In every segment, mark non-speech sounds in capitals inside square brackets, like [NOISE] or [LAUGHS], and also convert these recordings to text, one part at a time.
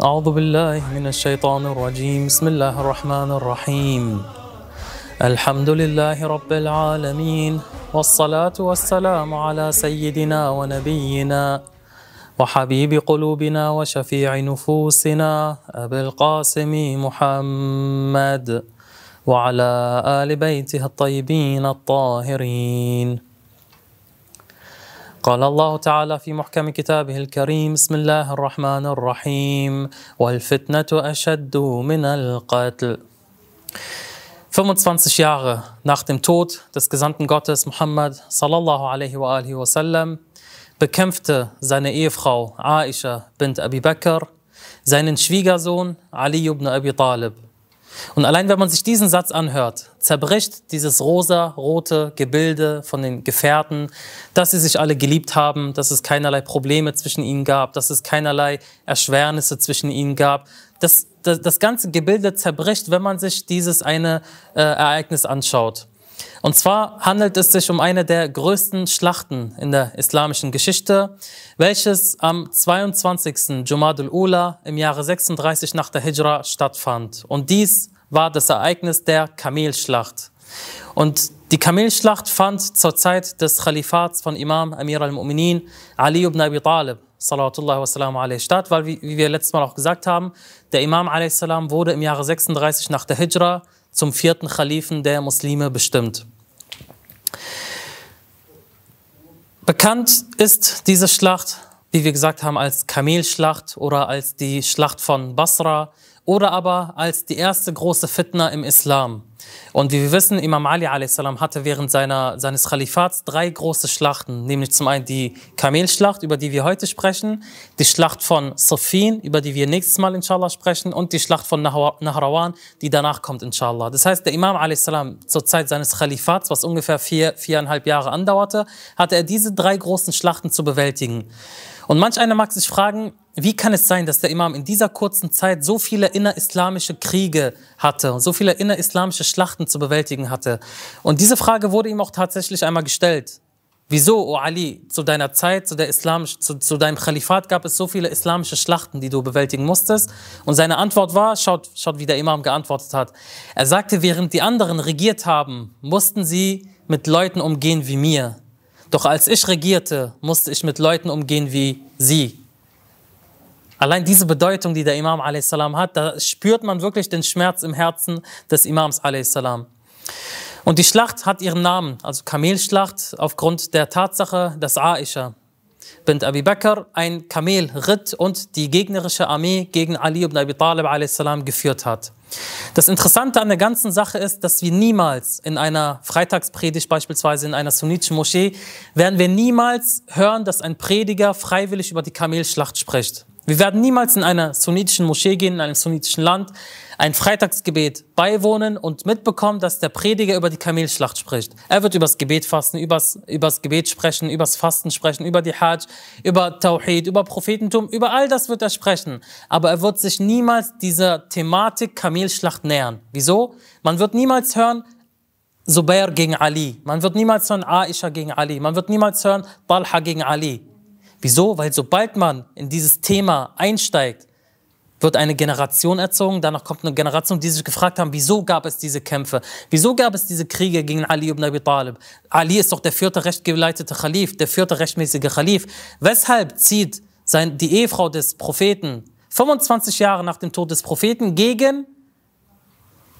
أعوذ بالله من الشيطان الرجيم. بسم الله الرحمن الرحيم. الحمد لله رب العالمين والصلاة والسلام على سيدنا ونبينا وحبيب قلوبنا وشفيع نفوسنا أبي القاسم محمد وعلى آل بيته الطيبين الطاهرين. قال الله تعالى في محكم كتابه الكريم بسم الله الرحمن الرحيم والفتنة أشد من القتل 25 Jahre nach dem Tod des Gesandten Gottes Muhammad sallallahu alaihi wa alihi wasallam bekämpfte seine Ehefrau Aisha bint Abi Bakr seinen Schwiegersohn Ali ibn Abi Talib. Und allein wenn man sich diesen Satz anhört, zerbricht dieses rosa-rote Gebilde von den Gefährten, dass sie sich alle geliebt haben, dass es keinerlei Probleme zwischen ihnen gab, dass es keinerlei Erschwernisse zwischen ihnen gab. Das, das, das ganze Gebilde zerbricht, wenn man sich dieses eine äh, Ereignis anschaut. Und zwar handelt es sich um eine der größten Schlachten in der islamischen Geschichte, welches am 22. Jumadul Ula im Jahre 36 nach der Hijra stattfand. Und dies war das Ereignis der Kamelschlacht. Und die Kamelschlacht fand zur Zeit des Khalifats von Imam Amir al-Mu'minin Ali ibn Abi Talib salawatullahi wassalamu alaihi statt, weil wie, wir letztes Mal auch gesagt haben, der Imam alaihi wurde im Jahre 36 nach der Hijra zum vierten Khalifen der Muslime bestimmt. Bekannt ist diese Schlacht, wie wir gesagt haben, als Kamelschlacht oder als die Schlacht von Basra oder aber als die erste große Fitna im Islam. Und wie wir wissen, Imam Ali a.s. hatte während seiner, seines Khalifats drei große Schlachten, nämlich zum einen die Kamelschlacht, über die wir heute sprechen, die Schlacht von Safin, über die wir nächstes Mal inshallah sprechen, und die Schlacht von Nahrawan, die danach kommt inshallah. Das heißt, der Imam a.s. zur Zeit seines Khalifats, was ungefähr vier, viereinhalb Jahre andauerte, hatte er diese drei großen Schlachten zu bewältigen. Und manch einer mag sich fragen, wie kann es sein, dass der Imam in dieser kurzen Zeit so viele innerislamische Kriege hatte und so viele innerislamische Schlachten zu bewältigen hatte? Und diese Frage wurde ihm auch tatsächlich einmal gestellt. Wieso, O oh Ali, zu deiner Zeit, zu, der Islamisch, zu, zu deinem Khalifat gab es so viele islamische Schlachten, die du bewältigen musstest? Und seine Antwort war, schaut, schaut, wie der Imam geantwortet hat. Er sagte, während die anderen regiert haben, mussten sie mit Leuten umgehen wie mir. Doch als ich regierte, musste ich mit Leuten umgehen wie sie. Allein diese Bedeutung, die der Imam a.s. hat, da spürt man wirklich den Schmerz im Herzen des Imams a.s. Und die Schlacht hat ihren Namen, also Kamelschlacht, aufgrund der Tatsache, dass Aisha bint Abi Bakr ein Kamel ritt und die gegnerische Armee gegen Ali ibn Abi Talib a.s. geführt hat. Das Interessante an der ganzen Sache ist, dass wir niemals in einer Freitagspredigt, beispielsweise in einer sunnitischen Moschee, werden wir niemals hören, dass ein Prediger freiwillig über die Kamelschlacht spricht. Wir werden niemals in einer sunnitischen Moschee gehen, in einem sunnitischen Land, ein Freitagsgebet beiwohnen und mitbekommen, dass der Prediger über die Kamelschlacht spricht. Er wird übers Gebet fasten, übers, übers Gebet sprechen, übers Fasten sprechen, über die Hajj, über Tawhid, über Prophetentum, über all das wird er sprechen. Aber er wird sich niemals dieser Thematik Kamelschlacht nähern. Wieso? Man wird niemals hören, Zubair gegen Ali. Man wird niemals hören Aisha gegen Ali. Man wird niemals hören Talha gegen Ali. Wieso? Weil sobald man in dieses Thema einsteigt, wird eine Generation erzogen, danach kommt eine Generation, die sich gefragt haben, wieso gab es diese Kämpfe? Wieso gab es diese Kriege gegen Ali ibn Abi Talib? Ali ist doch der vierte rechtgeleitete Khalif, der vierte rechtmäßige Khalif. Weshalb zieht sein, die Ehefrau des Propheten 25 Jahre nach dem Tod des Propheten gegen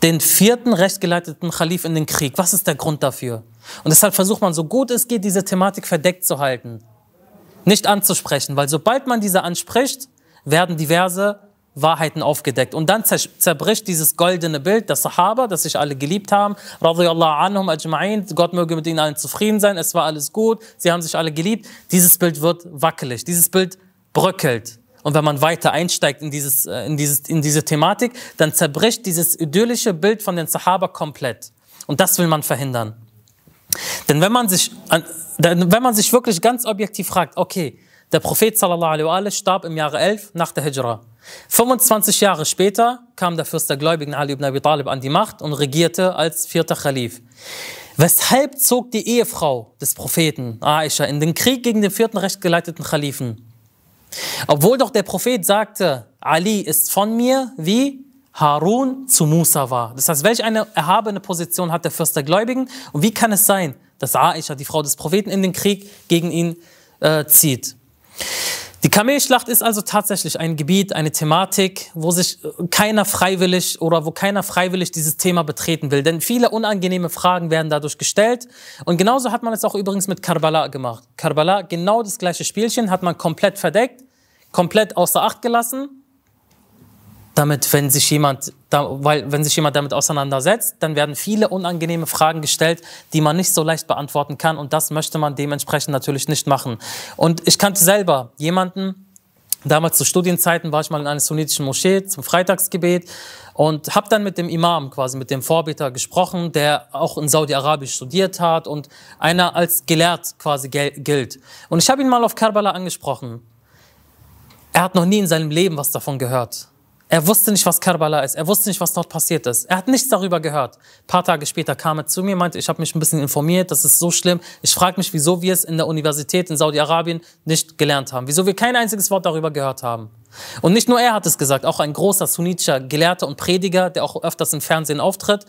den vierten rechtgeleiteten Khalif in den Krieg? Was ist der Grund dafür? Und deshalb versucht man so gut es geht, diese Thematik verdeckt zu halten nicht anzusprechen, weil sobald man diese anspricht, werden diverse Wahrheiten aufgedeckt. Und dann zerbricht dieses goldene Bild der Sahaba, das sich alle geliebt haben. Radiyallahu anhum ajma'in. Gott möge mit ihnen allen zufrieden sein. Es war alles gut. Sie haben sich alle geliebt. Dieses Bild wird wackelig. Dieses Bild bröckelt. Und wenn man weiter einsteigt in, dieses, äh, in, dieses, in diese Thematik, dann zerbricht dieses idyllische Bild von den Sahaba komplett. Und das will man verhindern. Denn wenn man sich, wenn man sich wirklich ganz objektiv fragt, okay, der Prophet sallallahu alaihi starb im Jahre 11 nach der Hijra. 25 Jahre später kam der Fürst der Gläubigen Ali ibn Abi Talib an die Macht und regierte als vierter Khalif. Weshalb zog die Ehefrau des Propheten, Aisha, in den Krieg gegen den vierten rechtgeleiteten Khalifen? Obwohl doch der Prophet sagte, Ali ist von mir wie Harun zu Musa war. Das heißt, welch eine erhabene Position hat der Fürst der Gläubigen? Und wie kann es sein, dass Aisha, die Frau des Propheten, in den Krieg gegen ihn äh, zieht? Die Kamelschlacht ist also tatsächlich ein Gebiet, eine Thematik, wo sich keiner freiwillig oder wo keiner freiwillig dieses Thema betreten will. Denn viele unangenehme Fragen werden dadurch gestellt. Und genauso hat man es auch übrigens mit Karbala gemacht. Karbala, genau das gleiche Spielchen, hat man komplett verdeckt, komplett außer Acht gelassen damit, wenn sich jemand, weil wenn sich jemand damit auseinandersetzt, dann werden viele unangenehme Fragen gestellt, die man nicht so leicht beantworten kann. Und das möchte man dementsprechend natürlich nicht machen. Und ich kannte selber jemanden, damals zu Studienzeiten war ich mal in einer sunnitischen Moschee zum Freitagsgebet und habe dann mit dem Imam, quasi mit dem Vorbeter gesprochen, der auch in Saudi-Arabisch studiert hat und einer als gelehrt quasi gilt. Und ich habe ihn mal auf Karbala angesprochen. Er hat noch nie in seinem Leben was davon gehört. Er wusste nicht, was Karbala ist. Er wusste nicht, was dort passiert ist. Er hat nichts darüber gehört. Ein paar Tage später kam er zu mir, meinte, ich habe mich ein bisschen informiert, das ist so schlimm. Ich frage mich, wieso wir es in der Universität in Saudi-Arabien nicht gelernt haben. Wieso wir kein einziges Wort darüber gehört haben. Und nicht nur er hat es gesagt, auch ein großer sunnitischer Gelehrter und Prediger, der auch öfters im Fernsehen auftritt,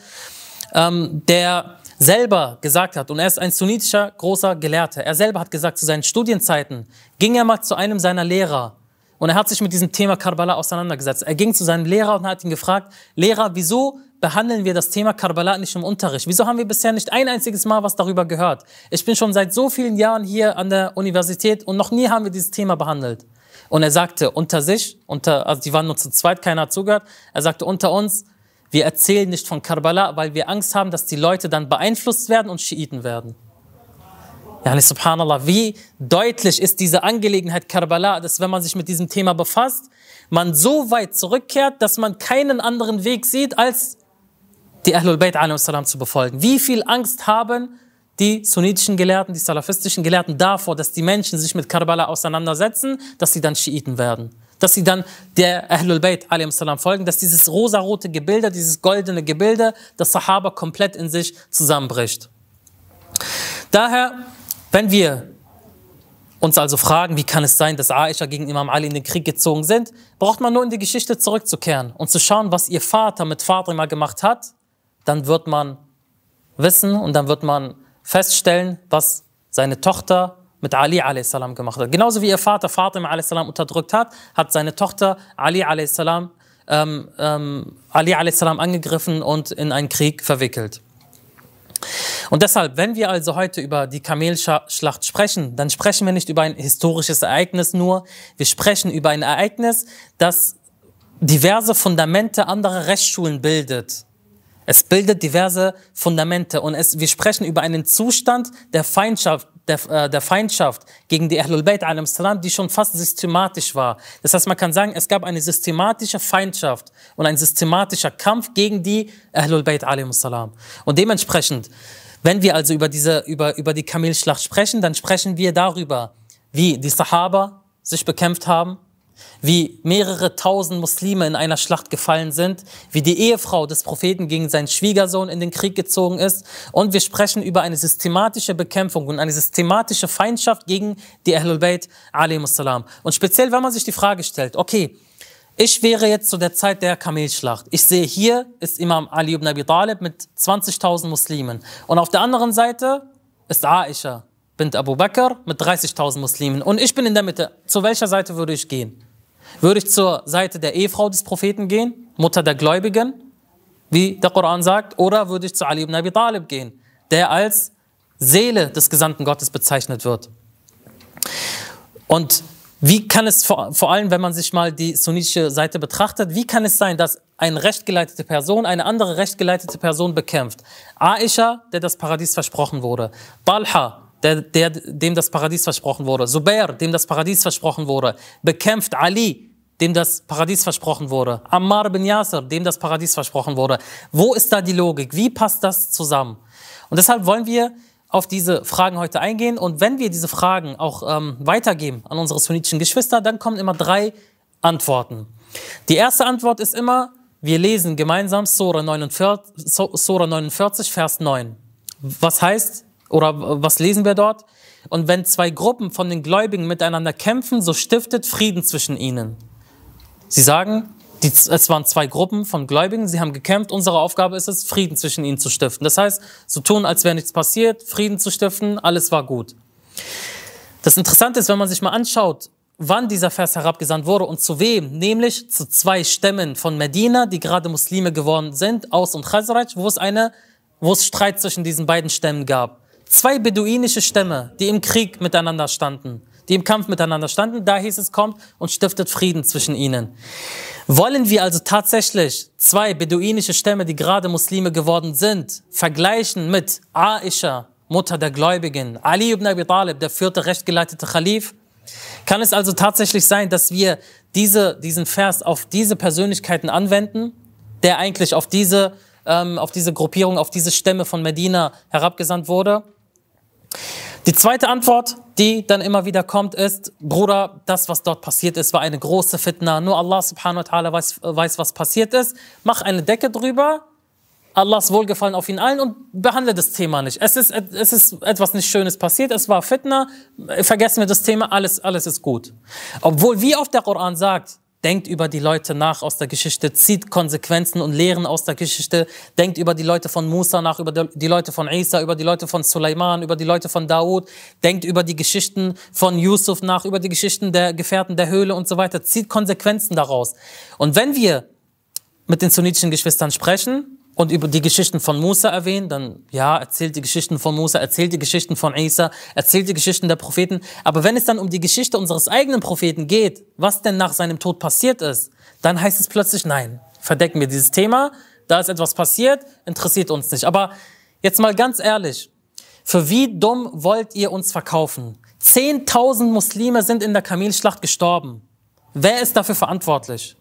ähm, der selber gesagt hat, und er ist ein sunnitischer großer Gelehrter, er selber hat gesagt, zu seinen Studienzeiten ging er mal zu einem seiner Lehrer und er hat sich mit diesem Thema Karbala auseinandergesetzt. Er ging zu seinem Lehrer und hat ihn gefragt, Lehrer, wieso behandeln wir das Thema Karbala nicht im Unterricht? Wieso haben wir bisher nicht ein einziges Mal was darüber gehört? Ich bin schon seit so vielen Jahren hier an der Universität und noch nie haben wir dieses Thema behandelt. Und er sagte unter sich, unter, also die waren nur zu zweit, keiner hat zugehört, er sagte unter uns, wir erzählen nicht von Karbala, weil wir Angst haben, dass die Leute dann beeinflusst werden und Schiiten werden. Ja, subhanallah, wie deutlich ist diese Angelegenheit Karbala, dass wenn man sich mit diesem Thema befasst, man so weit zurückkehrt, dass man keinen anderen Weg sieht, als die Ahlul Bayt salam zu befolgen. Wie viel Angst haben die sunnitischen Gelehrten, die salafistischen Gelehrten davor, dass die Menschen sich mit Karbala auseinandersetzen, dass sie dann Schiiten werden. Dass sie dann der Ahlul Bayt salam folgen, dass dieses rosarote Gebilde, dieses goldene Gebilde, das Sahaba komplett in sich zusammenbricht. Daher wenn wir uns also fragen, wie kann es sein, dass Aisha gegen Imam Ali in den Krieg gezogen sind, braucht man nur in die Geschichte zurückzukehren und zu schauen, was ihr Vater mit Fatima gemacht hat. Dann wird man wissen und dann wird man feststellen, was seine Tochter mit Ali a.s. gemacht hat. Genauso wie ihr Vater Fatima a.s. unterdrückt hat, hat seine Tochter Ali a.s. Ähm, ähm, Ali a.s. angegriffen und in einen Krieg verwickelt. Und deshalb, wenn wir also heute über die Kamelschlacht sprechen, dann sprechen wir nicht über ein historisches Ereignis nur, wir sprechen über ein Ereignis, das diverse Fundamente anderer Rechtsschulen bildet. Es bildet diverse Fundamente und es, wir sprechen über einen Zustand der Feindschaft, der, äh, der Feindschaft gegen die Ahlul Bayt die schon fast systematisch war. Das heißt, man kann sagen, es gab eine systematische Feindschaft und ein systematischer Kampf gegen die Ahlul Bayt Und dementsprechend, wenn wir also über diese, über, über die Kamelschlacht sprechen, dann sprechen wir darüber, wie die Sahaba sich bekämpft haben, wie mehrere tausend Muslime in einer Schlacht gefallen sind, wie die Ehefrau des Propheten gegen seinen Schwiegersohn in den Krieg gezogen ist. Und wir sprechen über eine systematische Bekämpfung und eine systematische Feindschaft gegen die Ahlul Bayt salam. Und speziell, wenn man sich die Frage stellt, okay, ich wäre jetzt zu der Zeit der Kamelschlacht. Ich sehe, hier ist Imam Ali ibn Abi Talib mit 20.000 Muslimen. Und auf der anderen Seite ist Aisha bint Abu Bakr mit 30.000 Muslimen. Und ich bin in der Mitte. Zu welcher Seite würde ich gehen? Würde ich zur Seite der Ehefrau des Propheten gehen, Mutter der Gläubigen, wie der Koran sagt, oder würde ich zu Ali ibn Abi Talib gehen, der als Seele des Gesandten Gottes bezeichnet wird? Und wie kann es vor, vor allem, wenn man sich mal die sunnitische Seite betrachtet, wie kann es sein, dass eine rechtgeleitete Person eine andere rechtgeleitete Person bekämpft? Aisha, der das Paradies versprochen wurde. Talha, der, der, dem das Paradies versprochen wurde. Zubair, dem das Paradies versprochen wurde, bekämpft Ali, dem das Paradies versprochen wurde. Ammar bin Yasser, dem das Paradies versprochen wurde. Wo ist da die Logik? Wie passt das zusammen? Und deshalb wollen wir auf diese Fragen heute eingehen. Und wenn wir diese Fragen auch ähm, weitergeben an unsere sunnitischen Geschwister, dann kommen immer drei Antworten. Die erste Antwort ist immer, wir lesen gemeinsam Sura 49, Sura 49 Vers 9. Was heißt, oder was lesen wir dort? Und wenn zwei Gruppen von den Gläubigen miteinander kämpfen, so stiftet Frieden zwischen ihnen. Sie sagen, die, es waren zwei Gruppen von Gläubigen, sie haben gekämpft. Unsere Aufgabe ist es, Frieden zwischen ihnen zu stiften. Das heißt, so tun, als wäre nichts passiert, Frieden zu stiften, alles war gut. Das Interessante ist, wenn man sich mal anschaut, wann dieser Vers herabgesandt wurde und zu wem, nämlich zu zwei Stämmen von Medina, die gerade Muslime geworden sind, Aus und Khazraj, wo es eine, wo es Streit zwischen diesen beiden Stämmen gab. Zwei beduinische Stämme, die im Krieg miteinander standen, die im Kampf miteinander standen, da hieß es, kommt und stiftet Frieden zwischen ihnen. Wollen wir also tatsächlich zwei beduinische Stämme, die gerade Muslime geworden sind, vergleichen mit Aisha, Mutter der Gläubigen, Ali ibn Abi Talib, der vierte rechtgeleitete Khalif, kann es also tatsächlich sein, dass wir diese, diesen Vers auf diese Persönlichkeiten anwenden, der eigentlich auf diese, ähm, auf diese Gruppierung, auf diese Stämme von Medina herabgesandt wurde? Die zweite Antwort, die dann immer wieder kommt, ist, Bruder, das, was dort passiert ist, war eine große Fitna. Nur Allah subhanahu wa ta'ala weiß, weiß, was passiert ist. Mach eine Decke drüber Allahs Wohlgefallen auf ihn allen und behandle das Thema nicht. Es ist, es ist etwas nicht Schönes passiert, es war Fitna, vergessen wir das Thema, alles, alles ist gut. Obwohl, wie oft der Koran sagt, denkt über die Leute nach aus der Geschichte, zieht Konsequenzen und Lehren aus der Geschichte, denkt über die Leute von Musa nach, über die Leute von Isa, über die Leute von Suleiman, über die Leute von Daud, denkt über die Geschichten von Yusuf nach, über die Geschichten der Gefährten der Höhle und so weiter, zieht Konsequenzen daraus. Und wenn wir mit den sunnitischen Geschwistern sprechen, und über die Geschichten von Musa erwähnen, dann ja, erzählt die Geschichten von Musa, erzählt die Geschichten von Isa, erzählt die Geschichten der Propheten. Aber wenn es dann um die Geschichte unseres eigenen Propheten geht, was denn nach seinem Tod passiert ist, dann heißt es plötzlich, nein, verdecken wir dieses Thema, da ist etwas passiert, interessiert uns nicht. Aber jetzt mal ganz ehrlich, für wie dumm wollt ihr uns verkaufen? Zehntausend Muslime sind in der Kamelschlacht gestorben. Wer ist dafür verantwortlich?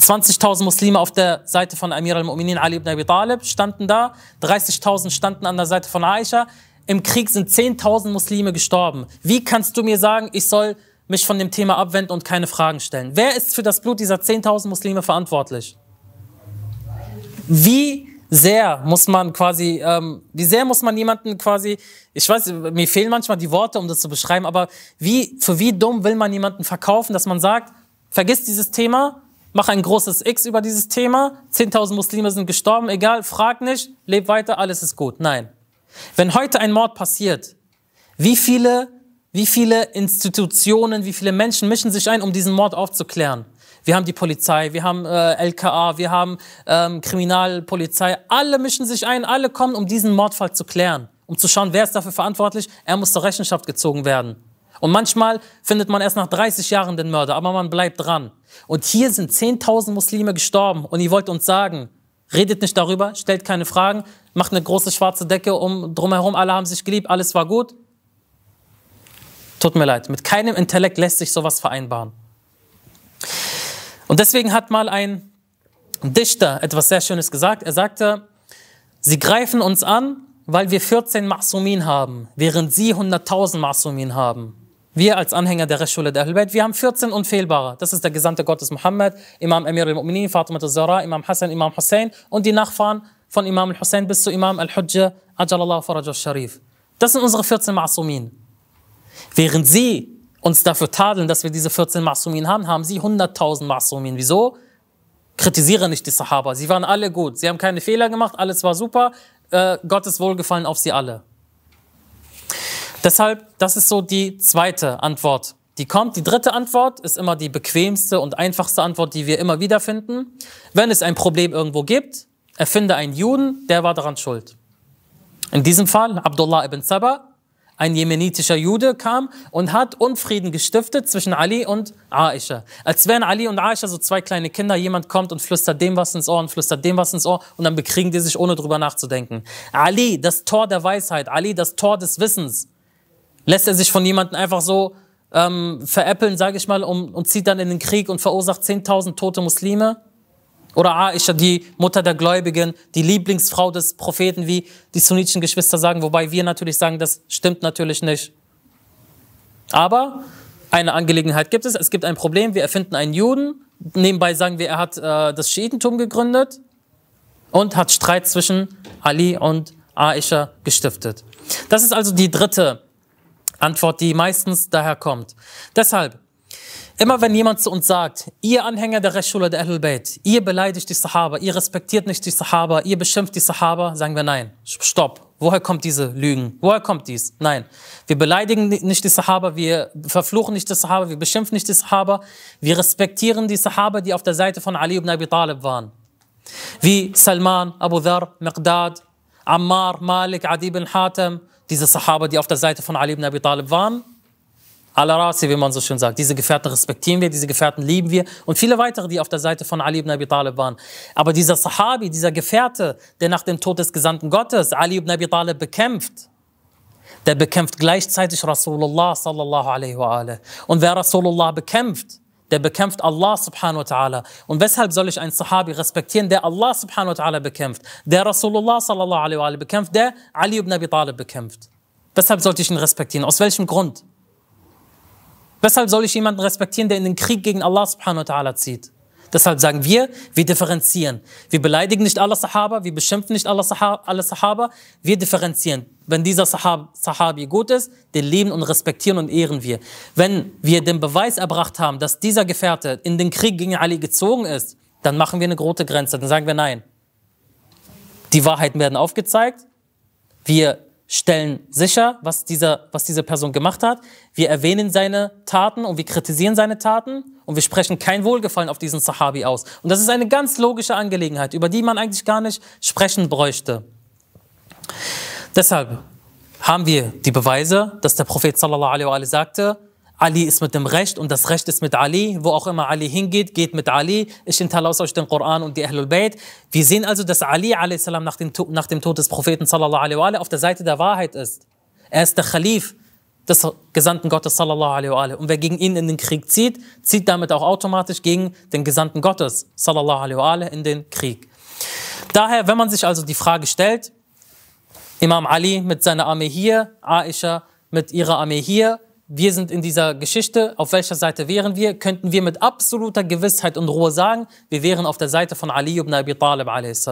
20.000 Muslime auf der Seite von Amir al-Mu'minin Ali ibn Abi Talib standen da, 30.000 standen an der Seite von Aisha. Im Krieg sind 10.000 Muslime gestorben. Wie kannst du mir sagen, ich soll mich von dem Thema abwenden und keine Fragen stellen? Wer ist für das Blut dieser 10.000 Muslime verantwortlich? Wie sehr muss man quasi, ähm, wie sehr muss man jemanden quasi, ich weiß, mir fehlen manchmal die Worte, um das zu beschreiben, aber wie, für wie dumm will man jemanden verkaufen, dass man sagt, vergiss dieses Thema, mach ein großes X über dieses Thema, 10.000 Muslime sind gestorben, egal, frag nicht, leb weiter, alles ist gut. Nein. Wenn heute ein Mord passiert, wie viele, wie viele Institutionen, wie viele Menschen mischen sich ein, um diesen Mord aufzuklären? Wir haben die Polizei, wir haben äh, LKA, wir haben ähm, Kriminalpolizei, alle mischen sich ein, alle kommen, um diesen Mordfall zu klären, um zu schauen, wer ist dafür verantwortlich, er muss zur Rechenschaft gezogen werden. Und manchmal findet man erst nach 30 Jahren den Mörder, aber man bleibt dran. Und hier sind 10.000 Muslime gestorben und ihr wollt uns sagen, redet nicht darüber, stellt keine Fragen, macht eine große schwarze Decke um drumherum, alle haben sich geliebt, alles war gut. Tut mir leid, mit keinem Intellekt lässt sich sowas vereinbaren. Und deswegen hat mal ein Dichter etwas sehr Schönes gesagt. Er sagte, sie greifen uns an, weil wir 14 Masumin haben, während sie 100.000 Masumin haben. Wir als Anhänger der Rechtsschule der Ahlbayt, wir haben 14 Unfehlbare. Das ist der Gesandte Gottes Muhammad, Imam Amir al-Mu'minin, Fatima al-Zahra, Imam Hassan, Imam Hussein und die Nachfahren von Imam al-Hussein bis zu Imam al-Hujja, Ajalallah Faraj al-Sharif. Das sind unsere 14 Ma'sumin. Während sie uns dafür tadeln, dass wir diese 14 Ma'sumin haben, haben sie 100.000 Ma'sumin. Wieso? Kritisiere nicht die Sahaba. Sie waren alle gut. Sie haben keine Fehler gemacht. Alles war super. Äh, Gottes Wohlgefallen auf sie alle. Deshalb, das ist so die zweite Antwort, die kommt. Die dritte Antwort ist immer die bequemste und einfachste Antwort, die wir immer wieder finden. Wenn es ein Problem irgendwo gibt, erfinde einen Juden, der war daran schuld. In diesem Fall Abdullah ibn Saba, ein jemenitischer Jude, kam und hat Unfrieden gestiftet zwischen Ali und Aisha. Als wären Ali und Aisha so zwei kleine Kinder, jemand kommt und flüstert dem was ins Ohr und flüstert dem was ins Ohr und dann bekriegen die sich, ohne drüber nachzudenken. Ali, das Tor der Weisheit, Ali, das Tor des Wissens, Lässt er sich von jemandem einfach so ähm, veräppeln, sage ich mal, um, und zieht dann in den Krieg und verursacht 10.000 tote Muslime? Oder Aisha, die Mutter der Gläubigen, die Lieblingsfrau des Propheten, wie die sunnitischen Geschwister sagen, wobei wir natürlich sagen, das stimmt natürlich nicht. Aber eine Angelegenheit gibt es, es gibt ein Problem, wir erfinden einen Juden, nebenbei sagen wir, er hat äh, das Schiitentum gegründet und hat Streit zwischen Ali und Aisha gestiftet. Das ist also die dritte Antwort, die meistens daher kommt. Deshalb, immer wenn jemand zu uns sagt, ihr Anhänger der Rashula der Ahlul Bayt, ihr beleidigt die Sahaba, ihr respektiert nicht die Sahaba, ihr beschimpft die Sahaba, sagen wir nein. Stopp. Woher kommt diese Lügen? Woher kommt dies? Nein. Wir beleidigen nicht die Sahaba, wir verfluchen nicht die Sahaba, wir beschimpfen nicht die Sahaba, wir respektieren die Sahaba, die auf der Seite von Ali ibn Abi Talib waren. Wie Salman, Abu Dhar, Miqdad, Ammar, Malik, Adi ibn Hatem, diese Sahaba, die auf der Seite von Ali ibn Abi Talib waren. Al-Rasi, wie man so schön sagt. Diese Gefährten respektieren wir, diese Gefährten lieben wir und viele weitere, die auf der Seite von Ali ibn Abi Talib waren. Aber dieser Sahabi, dieser Gefährte, der nach dem Tod des Gesandten Gottes Ali ibn Abi Talib bekämpft, der bekämpft gleichzeitig Rasulullah sallallahu alaihi wa alaihi. Und wer Rasulullah bekämpft, der bekämpft Allah subhanahu wa ta'ala. Und weshalb soll ich einen Sahabi respektieren, der Allah subhanahu wa ta'ala bekämpft, der Rasulullah sallallahu alaihi wa bekämpft, der Ali ibn Abi Talib bekämpft? Weshalb sollte ich ihn respektieren? Aus welchem Grund? Weshalb soll ich jemanden respektieren, der in den Krieg gegen Allah subhanahu wa ta'ala zieht? Deshalb sagen wir, wir differenzieren. Wir beleidigen nicht alle Sahaba, wir beschimpfen nicht alle Sahaba wir differenzieren. Wenn dieser Sahab, Sahabi gut ist, den lieben und respektieren und ehren wir. Wenn wir den Beweis erbracht haben, dass dieser Gefährte in den Krieg gegen Ali gezogen ist, dann machen wir eine große Grenze, dann sagen wir nein. Die Wahrheiten werden aufgezeigt, wir stellen sicher, was, dieser, was diese Person gemacht hat. Wir erwähnen seine Taten und wir kritisieren seine Taten und wir sprechen kein Wohlgefallen auf diesen Sahabi aus. Und das ist eine ganz logische Angelegenheit, über die man eigentlich gar nicht sprechen bräuchte. Deshalb haben wir die Beweise, dass der Prophet sallallahu alaihi wa sagte, Ali ist mit dem Recht und das Recht ist mit Ali. Wo auch immer Ali hingeht, geht mit Ali. Ich hinterlasse euch den Koran und die Ahlul Bayt. Wir sehen also, dass Ali a.s. Nach, dem, nach dem Tod des Propheten sallallahu alaihi auf der Seite der Wahrheit ist. Er ist der Khalif des Gesandten Gottes sallallahu alaihi Und wer gegen ihn in den Krieg zieht, zieht damit auch automatisch gegen den Gesandten Gottes sallallahu alaihi in den Krieg. Daher, wenn man sich also die Frage stellt, Imam Ali mit seiner Armee hier, Aisha mit ihrer Armee hier, wir sind in dieser Geschichte, auf welcher Seite wären wir, könnten wir mit absoluter Gewissheit und Ruhe sagen, wir wären auf der Seite von Ali ibn Abi Talib a.s.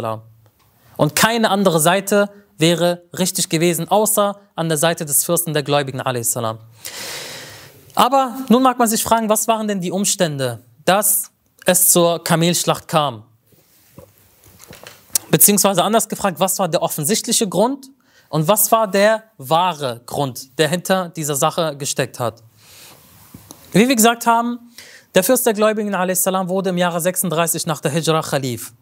Und keine andere Seite wäre richtig gewesen, außer an der Seite des Fürsten der Gläubigen a.s. Aber nun mag man sich fragen, was waren denn die Umstände, dass es zur Kamelschlacht kam? Beziehungsweise anders gefragt, was war der offensichtliche Grund und was war der wahre Grund, der hinter dieser Sache gesteckt hat? Wie wir gesagt haben, der Fürst der Gläubigen a.s. wurde im Jahre 36 nach der Hijra Khalif,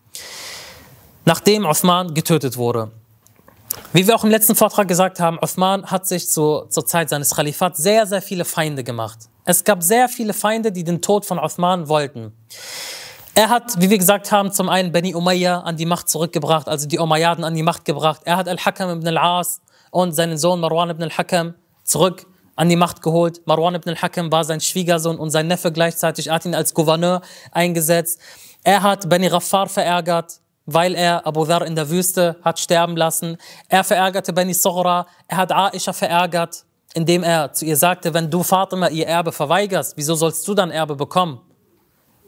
nachdem Uthman getötet wurde. Wie wir auch im letzten Vortrag gesagt haben, Uthman hat sich zu, zur Zeit seines Khalifats sehr, sehr viele Feinde gemacht. Es gab sehr viele Feinde, die den Tod von Uthman wollten. Er hat, wie wir gesagt haben, zum einen Beni Umayyah an die Macht zurückgebracht, also die Umayyaden an die Macht gebracht. Er hat Al-Hakam ibn al-As und seinen Sohn Marwan ibn al-Hakam zurück an die Macht geholt. Marwan ibn al-Hakam war sein Schwiegersohn und sein Neffe gleichzeitig. Er hat ihn als Gouverneur eingesetzt. Er hat Beni Raffar verärgert, weil er Abu Dhar in der Wüste hat sterben lassen. Er verärgerte Beni Sohra. Er hat Aisha verärgert, indem er zu ihr sagte, wenn du Fatima ihr Erbe verweigerst, wieso sollst du dann Erbe bekommen?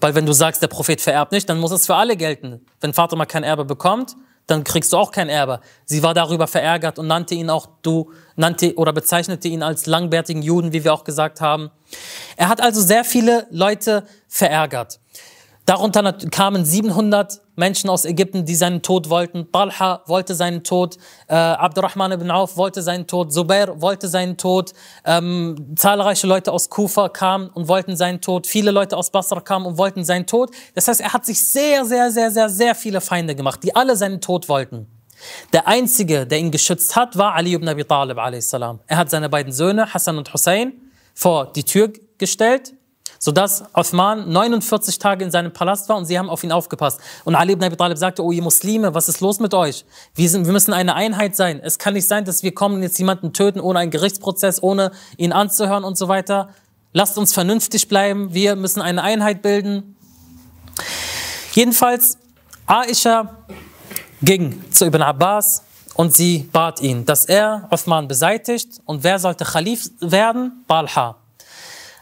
Weil wenn du sagst, der Prophet vererbt nicht, dann muss es für alle gelten. Wenn Fatima kein Erbe bekommt, dann kriegst du auch kein Erbe. Sie war darüber verärgert und nannte ihn auch, du nannte oder bezeichnete ihn als langbärtigen Juden, wie wir auch gesagt haben. Er hat also sehr viele Leute verärgert. Darunter kamen 700 Menschen aus Ägypten, die seinen Tod wollten. Talha wollte seinen Tod, äh, Abdurrahman ibn Auf wollte seinen Tod, Zubair wollte seinen Tod, ähm, zahlreiche Leute aus Kufa kamen und wollten seinen Tod, viele Leute aus Basra kamen und wollten seinen Tod. Das heißt, er hat sich sehr, sehr, sehr, sehr, sehr viele Feinde gemacht, die alle seinen Tod wollten. Der einzige, der ihn geschützt hat, war Ali ibn Abi Talib a.s. Er hat seine beiden Söhne, Hassan und Hussein, vor die Tür gestellt sodass Uthman 49 Tage in seinem Palast war und sie haben auf ihn aufgepasst. Und Ali ibn Abi Talib sagte, oh ihr Muslime, was ist los mit euch? Wir, sind, wir müssen eine Einheit sein. Es kann nicht sein, dass wir kommen und jetzt jemanden töten ohne einen Gerichtsprozess, ohne ihn anzuhören und so weiter. Lasst uns vernünftig bleiben. Wir müssen eine Einheit bilden. Jedenfalls, Aisha ging zu Ibn Abbas und sie bat ihn, dass er Uthman beseitigt und wer sollte Khalif werden? Balha.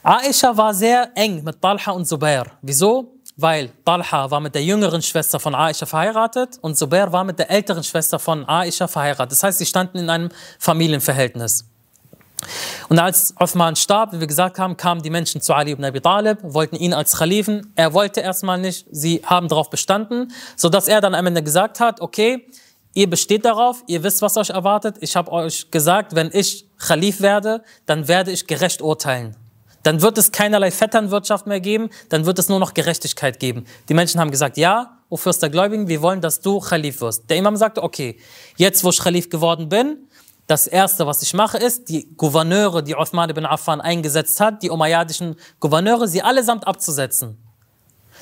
Aisha war sehr eng mit Talha und Zubair. Wieso? Weil Talha war mit der jüngeren Schwester von Aisha verheiratet und Zubair war mit der älteren Schwester von Aisha verheiratet. Das heißt, sie standen in einem Familienverhältnis. Und als Uthman starb, wie wir gesagt haben, kamen die Menschen zu Ali ibn Abi Talib, wollten ihn als Khalifen. Er wollte erstmal nicht, sie haben darauf bestanden, sodass er dann am Ende gesagt hat, okay, ihr besteht darauf, ihr wisst, was euch erwartet. Ich habe euch gesagt, wenn ich Khalif werde, dann werde ich gerecht urteilen. Dann wird es keinerlei Vetternwirtschaft mehr geben, dann wird es nur noch Gerechtigkeit geben. Die Menschen haben gesagt, ja, O Fürst der Gläubigen, wir wollen, dass du Khalif wirst. Der Imam sagte, okay, jetzt wo ich Khalif geworden bin, das erste, was ich mache, ist, die Gouverneure, die Uthman ibn Affan eingesetzt hat, die umayyadischen Gouverneure, sie allesamt abzusetzen.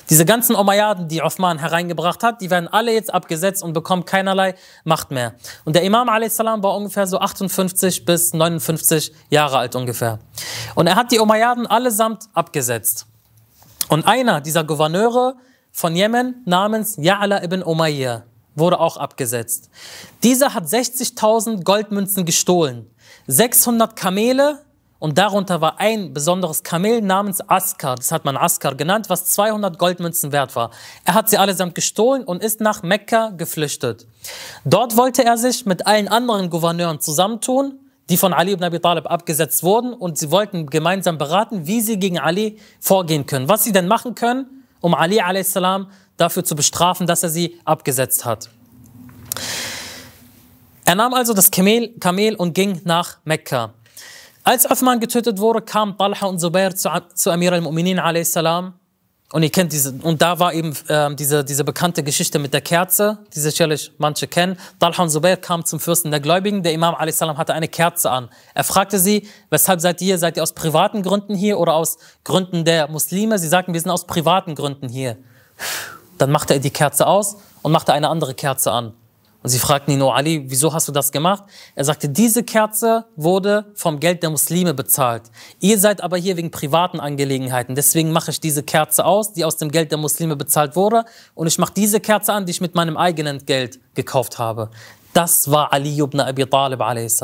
Diese ganzen Umayyaden, die Uthman hereingebracht hat, die werden alle jetzt abgesetzt und bekommen keinerlei Macht mehr. Und der Imam a.s. war ungefähr so 58 bis 59 Jahre alt ungefähr. Und er hat die Umayyaden allesamt abgesetzt. Und einer dieser Gouverneure von Jemen namens Ya'la ibn Umayyah wurde auch abgesetzt. Dieser hat 60.000 Goldmünzen gestohlen, 600 Kamele und darunter war ein besonderes Kamel namens Askar, das hat man Askar genannt, was 200 Goldmünzen wert war. Er hat sie allesamt gestohlen und ist nach Mekka geflüchtet. Dort wollte er sich mit allen anderen Gouverneuren zusammentun, die von Ali ibn Abi Talib abgesetzt wurden und sie wollten gemeinsam beraten, wie sie gegen Ali vorgehen können, was sie denn machen können, um Ali a.s. dafür zu bestrafen, dass er sie abgesetzt hat. Er nahm also das Kamel, Kamel und ging nach Mekka. Als Uthman getötet wurde, kamen Talha und Zubair zu, zu Amir al-Mu'minin a.s. Und ihr kennt diese, und da war eben äh, diese, diese bekannte Geschichte mit der Kerze, die sicherlich manche kennen. Talha und Zubair kamen zum Fürsten der Gläubigen. Der Imam a.s. hatte eine Kerze an. Er fragte sie, weshalb seid ihr? Seid ihr aus privaten Gründen hier oder aus Gründen der Muslime? Sie sagten, wir sind aus privaten Gründen hier. Dann machte er die Kerze aus und machte eine andere Kerze an. Und sie fragten ihn, oh Ali, wieso hast du das gemacht? Er sagte, diese Kerze wurde vom Geld der Muslime bezahlt. Ihr seid aber hier wegen privaten Angelegenheiten. Deswegen mache ich diese Kerze aus, die aus dem Geld der Muslime bezahlt wurde. Und ich mache diese Kerze an, die ich mit meinem eigenen Geld gekauft habe. Das war Ali ibn Abi Talib a.s.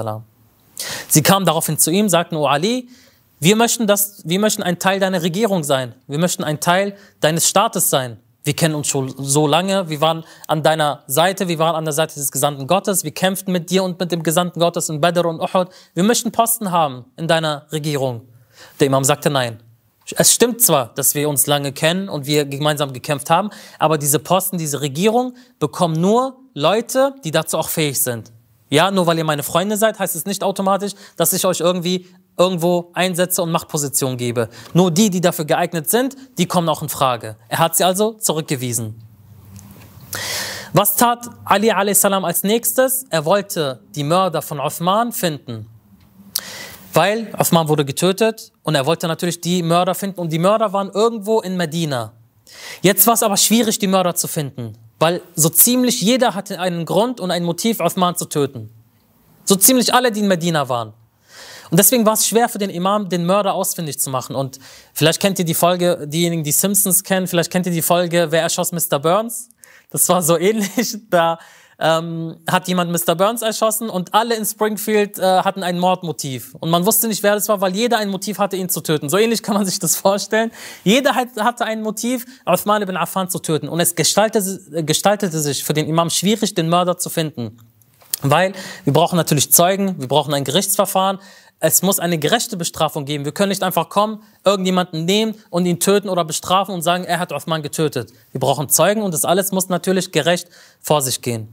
Sie kamen daraufhin zu ihm, sagten, oh Ali, wir möchten, das, wir möchten ein Teil deiner Regierung sein. Wir möchten ein Teil deines Staates sein. Wir kennen uns schon so lange. Wir waren an deiner Seite. Wir waren an der Seite des Gesandten Gottes. Wir kämpften mit dir und mit dem Gesandten Gottes in Badr und Uhud. Wir möchten Posten haben in deiner Regierung. Der Imam sagte nein. Es stimmt zwar, dass wir uns lange kennen und wir gemeinsam gekämpft haben, aber diese Posten, diese Regierung bekommen nur Leute, die dazu auch fähig sind. Ja, nur weil ihr meine Freunde seid, heißt es nicht automatisch, dass ich euch irgendwie irgendwo einsetze und Machtposition gebe. Nur die, die dafür geeignet sind, die kommen auch in Frage. Er hat sie also zurückgewiesen. Was tat Ali a.s. als nächstes? Er wollte die Mörder von Uthman finden. Weil Uthman wurde getötet und er wollte natürlich die Mörder finden und die Mörder waren irgendwo in Medina. Jetzt war es aber schwierig, die Mörder zu finden, weil so ziemlich jeder hatte einen Grund und ein Motiv, Uthman zu töten. So ziemlich alle, die in Medina waren. Und deswegen war es schwer für den Imam, den Mörder ausfindig zu machen. Und vielleicht kennt ihr die Folge, diejenigen, die Simpsons kennen, vielleicht kennt ihr die Folge, wer erschoss Mr. Burns? Das war so [LAUGHS] ähnlich. Da ähm, hat jemand Mr. Burns erschossen und alle in Springfield äh, hatten ein Mordmotiv. Und man wusste nicht, wer das war, weil jeder ein Motiv hatte, ihn zu töten. So ähnlich [LAUGHS] kann man sich das vorstellen. Jeder hat, hatte ein Motiv, Uthman ibn Affan zu töten. Und es gestaltete, gestaltete sich für den Imam schwierig, den Mörder zu finden. Weil wir brauchen natürlich Zeugen, wir brauchen ein Gerichtsverfahren, es muss eine gerechte Bestrafung geben. Wir können nicht einfach kommen, irgendjemanden nehmen und ihn töten oder bestrafen und sagen, er hat Uthman getötet. Wir brauchen Zeugen und das alles muss natürlich gerecht vor sich gehen.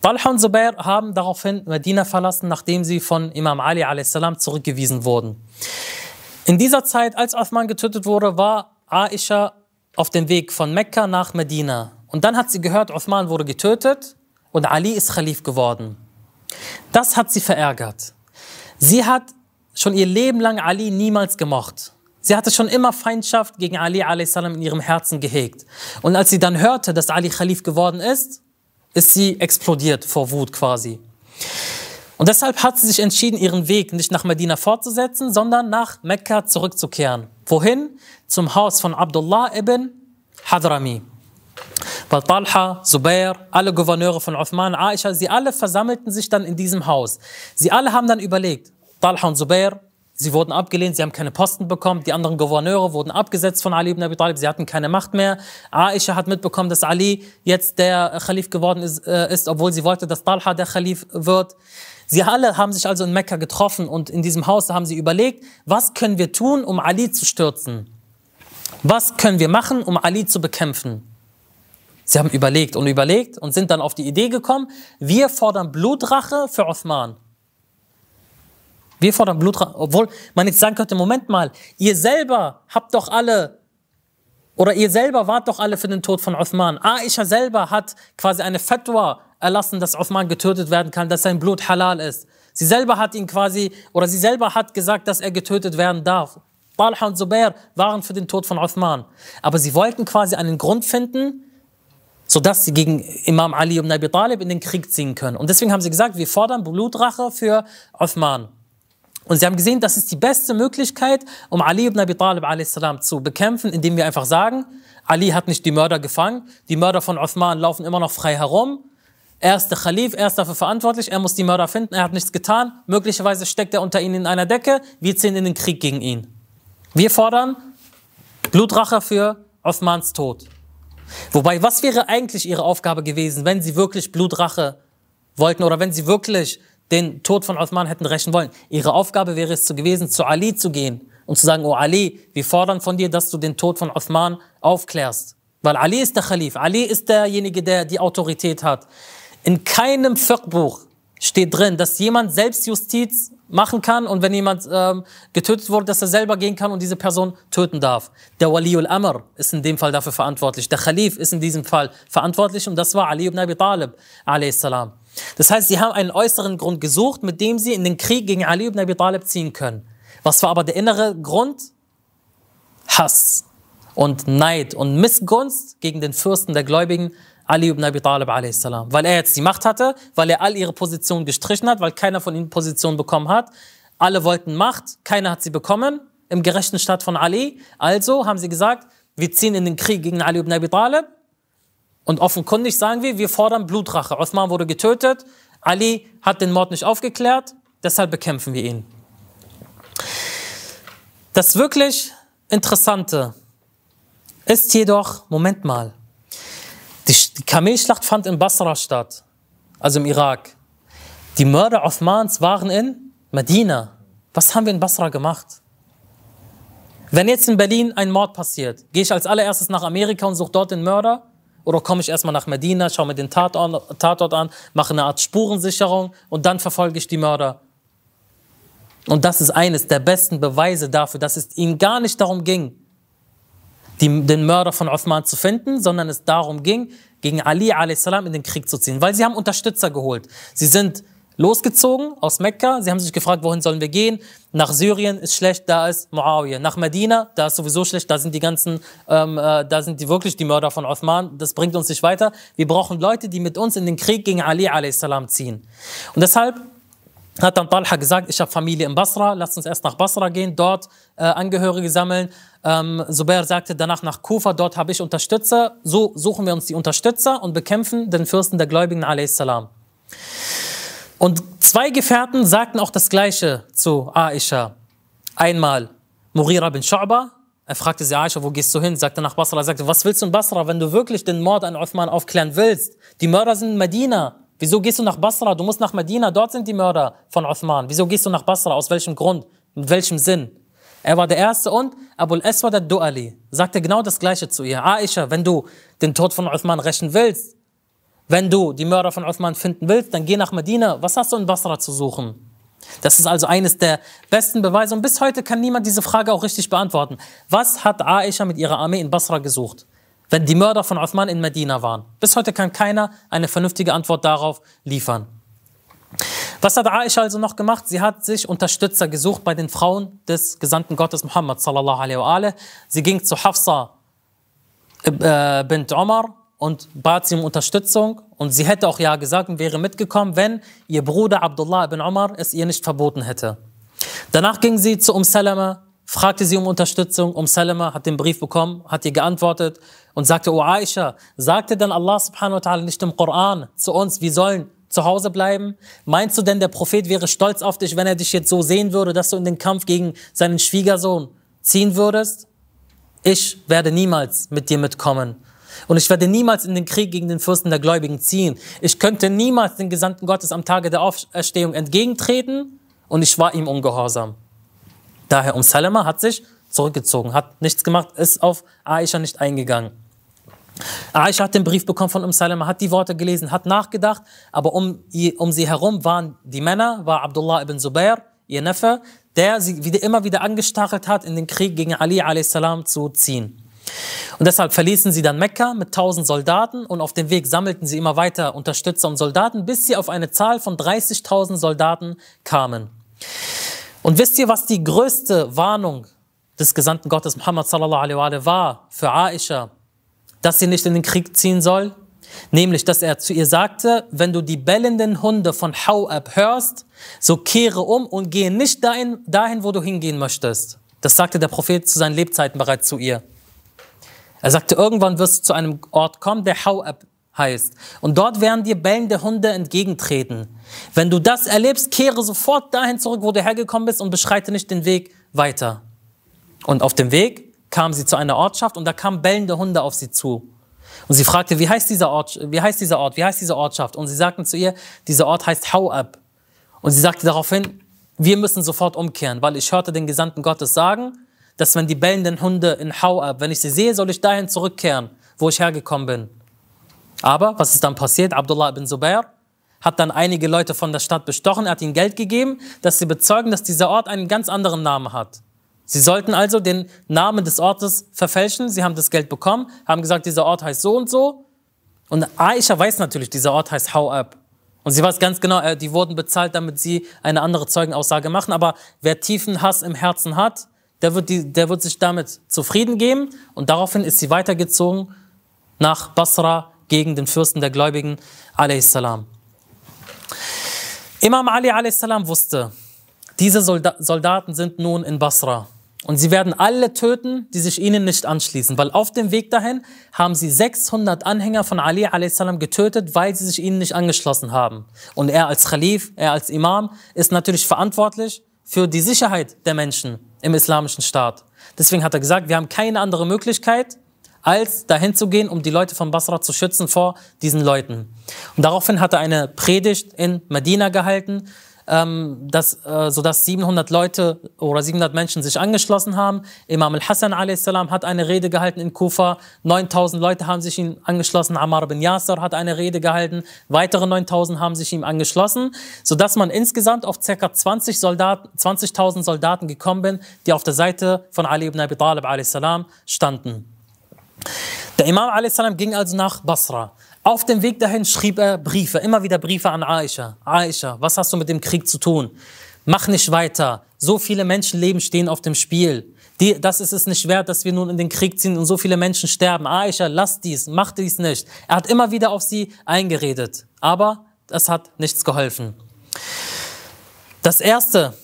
Talha und Zubair haben daraufhin Medina verlassen, nachdem sie von Imam Ali a.s. zurückgewiesen wurden. In dieser Zeit, als Uthman getötet wurde, war Aisha auf dem Weg von Mekka nach Medina. Und dann hat sie gehört, Uthman wurde getötet und Ali ist Khalif geworden. Das hat sie verärgert. Sie hat schon ihr Leben lang Ali niemals gemocht. Sie hatte schon immer Feindschaft gegen Ali in ihrem Herzen gehegt. Und als sie dann hörte, dass Ali Khalif geworden ist, ist sie explodiert vor Wut quasi. Und deshalb hat sie sich entschieden, ihren Weg nicht nach Medina fortzusetzen, sondern nach Mekka zurückzukehren. Wohin? Zum Haus von Abdullah ibn Hadrami. Weil Talha, Zubair, alle Gouverneure von Uthman, Aisha, sie alle versammelten sich dann in diesem Haus. Sie alle haben dann überlegt, Talha und Zubair, sie wurden abgelehnt, sie haben keine Posten bekommen, die anderen Gouverneure wurden abgesetzt von Ali ibn Abi Talib, sie hatten keine Macht mehr. Aisha hat mitbekommen, dass Ali jetzt der Khalif geworden ist, äh, ist obwohl sie wollte, dass Talha der Khalif wird. Sie alle haben sich also in Mekka getroffen und in diesem Haus haben sie überlegt, was können wir tun, um Ali zu stürzen? Was können wir machen, um Ali zu bekämpfen? Sie haben überlegt und überlegt und sind dann auf die Idee gekommen, wir fordern Blutrache für Uthman. Wir fordern Blutrache, obwohl man jetzt sagen könnte, Moment mal, ihr selber habt doch alle, oder ihr selber wart doch alle für den Tod von Uthman. Aisha selber hat quasi eine Fatwa erlassen, dass Uthman getötet werden kann, dass sein Blut halal ist. Sie selber hat ihn quasi, oder sie selber hat gesagt, dass er getötet werden darf. Talha und Zubair waren für den Tod von Uthman. Aber sie wollten quasi einen Grund finden, sodass sie gegen Imam Ali ibn Abi Talib in den Krieg ziehen können. Und deswegen haben sie gesagt, wir fordern Blutrache für Uthman. Und sie haben gesehen, das ist die beste Möglichkeit, um Ali ibn Abi Talib zu bekämpfen, indem wir einfach sagen, Ali hat nicht die Mörder gefangen, die Mörder von Uthman laufen immer noch frei herum. Er ist der Khalif, er ist dafür verantwortlich, er muss die Mörder finden, er hat nichts getan. Möglicherweise steckt er unter ihnen in einer Decke, wir ziehen in den Krieg gegen ihn. Wir fordern Blutrache für Uthmans Tod. Wobei, was wäre eigentlich ihre Aufgabe gewesen, wenn sie wirklich Blutrache wollten oder wenn sie wirklich den Tod von Uthman hätten rächen wollen? Ihre Aufgabe wäre es gewesen, zu Ali zu gehen und zu sagen, oh Ali, wir fordern von dir, dass du den Tod von Uthman aufklärst. Weil Ali ist der Khalif, Ali ist derjenige, der die Autorität hat. In keinem Fiqh-Buch steht drin, dass jemand Selbstjustiz machen kann und wenn jemand ähm, getötet wurde, dass er selber gehen kann und diese Person töten darf. Der Waliul Amr ist in dem Fall dafür verantwortlich. Der Khalif ist in diesem Fall verantwortlich und das war Ali ibn Abi Talib a.s. Das heißt, sie haben einen äußeren Grund gesucht, mit dem sie in den Krieg gegen Ali ibn Abi Talib ziehen können. Was war aber der innere Grund? Hass und Neid und Missgunst gegen den Fürsten der Gläubigen Ali ibn Abi Talib a.s. Weil er jetzt die Macht hatte, weil er all ihre Positionen gestrichen hat, weil keiner von ihnen Position bekommen hat. Alle wollten Macht, keiner hat sie bekommen im gerechten Staat von Ali. Also haben sie gesagt, wir ziehen in den Krieg gegen Ali ibn Abi Talib. Und offenkundig sagen wir, wir fordern Blutrache. Osman wurde getötet, Ali hat den Mord nicht aufgeklärt, deshalb bekämpfen wir ihn. Das wirklich Interessante ist jedoch, Moment mal, die, Kamelschlacht fand in Basra statt, also im Irak. Die Mörder Othmans waren in Medina. Was haben wir in Basra gemacht? Wenn jetzt in Berlin ein Mord passiert, gehe ich als allererstes nach Amerika und suche dort den Mörder? Oder komme ich erstmal nach Medina, schaue mir den Tatort, an, mache eine Art Spurensicherung und dann verfolge ich die Mörder? Und das ist eines der besten Beweise dafür, dass es ihnen gar nicht darum ging, die, den Mörder von Uthman zu finden, sondern es darum ging, gegen Ali a.s. in den Krieg zu ziehen, weil sie haben Unterstützer geholt. Sie sind losgezogen aus Mekka, sie haben sich gefragt, wohin sollen wir gehen? Nach Syrien ist schlecht, da ist Muawiyah. Nach Medina, da ist sowieso schlecht, da sind die ganzen, ähm, äh, da sind die wirklich die Mörder von Uthman, das bringt uns nicht weiter. Wir brauchen Leute, die mit uns in den Krieg gegen Ali a.s. ziehen. Und deshalb hat dann Talha gesagt, ich habe Familie in Basra, lasst uns erst nach Basra gehen, dort äh, Angehörige sammeln. Ähm, Zubair sagte danach nach Kufa, dort habe ich Unterstützer. So suchen wir uns die Unterstützer und bekämpfen den Fürsten der Gläubigen a.s. Und zwei Gefährten sagten auch das Gleiche zu Aisha. Einmal Mughira bin Shu'ba, er fragte sie, Aisha, wo gehst du hin? Sagte nach Basra, er sagte, was willst du in Basra, wenn du wirklich den Mord an Uthman aufklären willst? Die Mörder sind in Medina. Wieso gehst du nach Basra? Du musst nach Medina, dort sind die Mörder von Uthman. Wieso gehst du nach Basra? Aus welchem Grund? Mit welchem Sinn? Er war der Erste und Abul Aswad al-Du'ali sagte genau das Gleiche zu ihr. Aisha, wenn du den Tod von Uthman rächen willst, wenn du die Mörder von Uthman finden willst, dann geh nach Medina. Was hast du in Basra zu suchen? Das ist also eines der besten Beweise und bis heute kann niemand diese Frage auch richtig beantworten. Was hat Aisha mit ihrer Armee in Basra gesucht? wenn die Mörder von Uthman in Medina waren. Bis heute kann keiner eine vernünftige Antwort darauf liefern. Was hat Aisha also noch gemacht? Sie hat sich Unterstützer gesucht bei den Frauen des Gesandten Gottes Muhammad sallallahu alaihi wa Sie ging zu Hafsa äh, bint Omar und bat sie um Unterstützung und sie hätte auch ja gesagt und wäre mitgekommen, wenn ihr Bruder Abdullah ibn Omar es ihr nicht verboten hätte. Danach ging sie zu Um Salama fragte sie um Unterstützung. Um Salama hat den Brief bekommen, hat ihr geantwortet und sagte, O Aisha, sagte dann Allah subhanahu wa ta'ala nicht im Koran zu uns, wir sollen zu Hause bleiben? Meinst du denn, der Prophet wäre stolz auf dich, wenn er dich jetzt so sehen würde, dass du in den Kampf gegen seinen Schwiegersohn ziehen würdest? Ich werde niemals mit dir mitkommen. Und ich werde niemals in den Krieg gegen den Fürsten der Gläubigen ziehen. Ich könnte niemals den Gesandten Gottes am Tage der Auferstehung entgegentreten und ich war ihm ungehorsam. Daher um Salama hat sich zurückgezogen, hat nichts gemacht, ist auf Aisha nicht eingegangen. Aisha hat den Brief bekommen von Um Salama, hat die Worte gelesen, hat nachgedacht, aber um, um sie herum waren die Männer, war Abdullah ibn Zubair, ihr Neffe, der sie wieder, immer wieder angestachelt hat, in den Krieg gegen Ali a.s. zu ziehen. Und deshalb verließen sie dann Mekka mit 1000 Soldaten und auf dem Weg sammelten sie immer weiter Unterstützer und Soldaten, bis sie auf eine Zahl von 30.000 Soldaten kamen. Und wisst ihr, was die größte Warnung des Gesandten Gottes Muhammad sallallahu alaihi wa war für Aisha, dass sie nicht in den Krieg ziehen soll? Nämlich, dass er zu ihr sagte, wenn du die bellenden Hunde von Hauab hörst, so kehre um und gehe nicht dahin, dahin, wo du hingehen möchtest. Das sagte der Prophet zu seinen Lebzeiten bereits zu ihr. Er sagte, irgendwann wirst du zu einem Ort kommen, der Hauab heißt. Und dort werden dir bellende Hunde entgegentreten. Wenn du das erlebst, kehre sofort dahin zurück, wo du hergekommen bist und beschreite nicht den Weg weiter. Und auf dem Weg kam sie zu einer Ortschaft und da kamen bellende Hunde auf sie zu. Und sie fragte, wie heißt dieser Ort, wie heißt dieser Ort, wie heißt diese Ortschaft? Und sie sagten zu ihr, dieser Ort heißt Hauab. Und sie sagte daraufhin, wir müssen sofort umkehren, weil ich hörte den Gesandten Gottes sagen, dass wenn die bellenden Hunde in Hauab, wenn ich sie sehe, soll ich dahin zurückkehren, wo ich hergekommen bin. Aber was ist dann passiert? Abdullah ibn Zubair hat dann einige Leute von der Stadt bestochen, er hat ihnen Geld gegeben, dass sie bezeugen, dass dieser Ort einen ganz anderen Namen hat. Sie sollten also den Namen des Ortes verfälschen. Sie haben das Geld bekommen, haben gesagt, dieser Ort heißt so und so. Und Aisha weiß natürlich, dieser Ort heißt Hauab. Und sie weiß ganz genau, äh, die wurden bezahlt, damit sie eine andere Zeugenaussage machen. Aber wer tiefen Hass im Herzen hat, der wird, die, der wird sich damit zufrieden geben. Und daraufhin ist sie weitergezogen nach Basra gegen den Fürsten der Gläubigen, a.s. Imam Ali a.s. wusste, diese Soldaten sind nun in Basra. Und sie werden alle töten, die sich ihnen nicht anschließen, weil auf dem Weg dahin haben sie 600 Anhänger von Ali a.s. getötet, weil sie sich ihnen nicht angeschlossen haben. Und er als Khalif, er als Imam ist natürlich verantwortlich für die Sicherheit der Menschen im islamischen Staat. Deswegen hat er gesagt, wir haben keine andere Möglichkeit, als dahin zu gehen, um die Leute von Basra zu schützen vor diesen Leuten. Und daraufhin hat er eine Predigt in Medina gehalten, ähm, dass, äh, sodass 700 Leute oder 700 Menschen sich angeschlossen haben. Imam al-Hassan a.s. hat eine Rede gehalten in Kufa. 9000 Leute haben sich ihm angeschlossen. Ammar bin Yasser hat eine Rede gehalten. Weitere 9000 haben sich ihm angeschlossen, sodass man insgesamt auf ca. 20 Soldaten, 20.000 Soldaten gekommen bin, die auf der Seite von Ali ibn Abi Talib a.s. standen. Der Imam a.s. ging also nach Basra. Auf dem Weg dahin schrieb er Briefe, immer wieder Briefe an Aisha. Aisha, was hast du mit dem Krieg zu tun? Mach nicht weiter. So viele Menschenleben stehen auf dem Spiel. Die, das ist es nicht wert, dass wir nun in den Krieg ziehen und so viele Menschen sterben. Aisha, lass dies, mach dies nicht. Er hat immer wieder auf sie eingeredet. Aber es hat nichts geholfen. Das erste,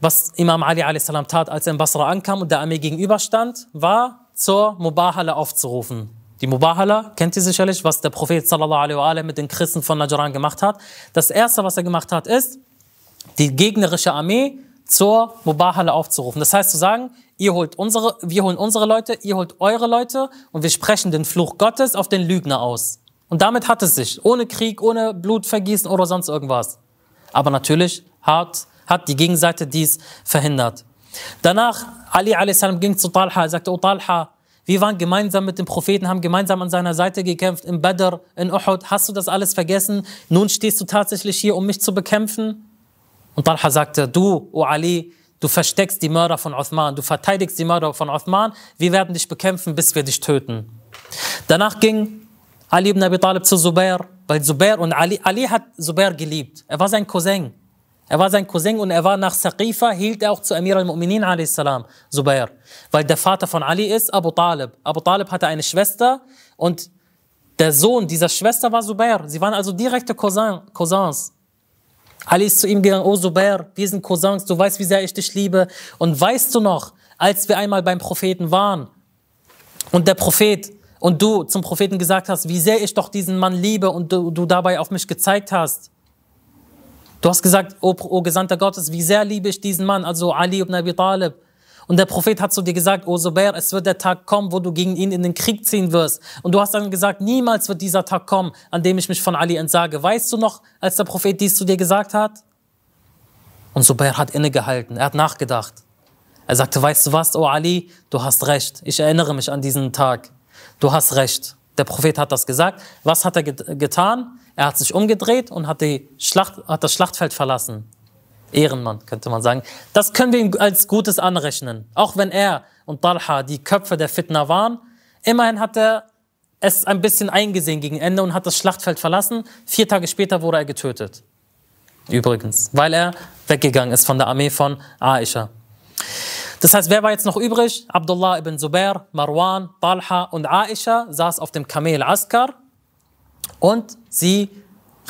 was Imam Ali a.s. tat, als er in Basra ankam und der Armee gegenüberstand, war zur Mubahala aufzurufen. Die Mubahala kennt ihr sicherlich, was der Prophet sallallahu alaihi mit den Christen von Najran gemacht hat. Das erste, was er gemacht hat, ist, die gegnerische Armee zur Mubahala aufzurufen. Das heißt zu sagen, ihr holt unsere, wir holen unsere Leute, ihr holt eure Leute und wir sprechen den Fluch Gottes auf den Lügner aus. Und damit hat es sich, ohne Krieg, ohne Blutvergießen oder sonst irgendwas. Aber natürlich hat, hat die Gegenseite dies verhindert. Danach, Ali a.s. ging zu Talha, sagte, O Talha, wir waren gemeinsam mit dem Propheten, haben gemeinsam an seiner Seite gekämpft, in Badr, in Uhud. Hast du das alles vergessen? Nun stehst du tatsächlich hier, um mich zu bekämpfen? Und Talha sagte, du, O Ali, du versteckst die Mörder von Uthman, du verteidigst die Mörder von Uthman, wir werden dich bekämpfen, bis wir dich töten. Danach ging Ali ibn Abi Talib zu Zubair, weil Zubair und Ali, Ali hat Zubair geliebt. Er war sein Cousin. Er war sein Cousin und er war nach Saqifa, hielt er auch zu Amir al-Mu'minin a.s., Zubair. Weil der Vater von Ali ist Abu Talib. Abu Talib hatte eine Schwester und der Sohn dieser Schwester war Zubair. Sie waren also direkte Cousin, Cousins. Ali ist zu ihm gegangen, oh Zubair, wir sind Cousins, du weißt, wie sehr ich dich liebe. Und weißt du noch, als wir einmal beim Propheten waren und der Prophet und du zum Propheten gesagt hast, wie sehr ich doch diesen Mann liebe und du, du dabei auf mich gezeigt hast. Du hast gesagt, o, o Gesandter Gottes, wie sehr liebe ich diesen Mann, also Ali ibn Abi Talib. Und der Prophet hat zu dir gesagt, O Zubair, es wird der Tag kommen, wo du gegen ihn in den Krieg ziehen wirst. Und du hast dann gesagt, niemals wird dieser Tag kommen, an dem ich mich von Ali entsage. Weißt du noch, als der Prophet dies zu dir gesagt hat? Und Zubair hat innegehalten, er hat nachgedacht. Er sagte, weißt du was, O Ali, du hast recht. Ich erinnere mich an diesen Tag. Du hast recht. Der Prophet hat das gesagt. Was hat er getan? Er hat sich umgedreht und hat, die Schlacht, hat das Schlachtfeld verlassen. Ehrenmann, könnte man sagen. Das können wir ihm als Gutes anrechnen. Auch wenn er und Talha die Köpfe der Fitna waren, immerhin hat er es ein bisschen eingesehen gegen Ende und hat das Schlachtfeld verlassen. Vier Tage später wurde er getötet. Übrigens, weil er weggegangen ist von der Armee von Aisha. Das heißt, wer war jetzt noch übrig? Abdullah ibn Zubair, Marwan, Talha und Aisha saß auf dem Kamel Askar und sie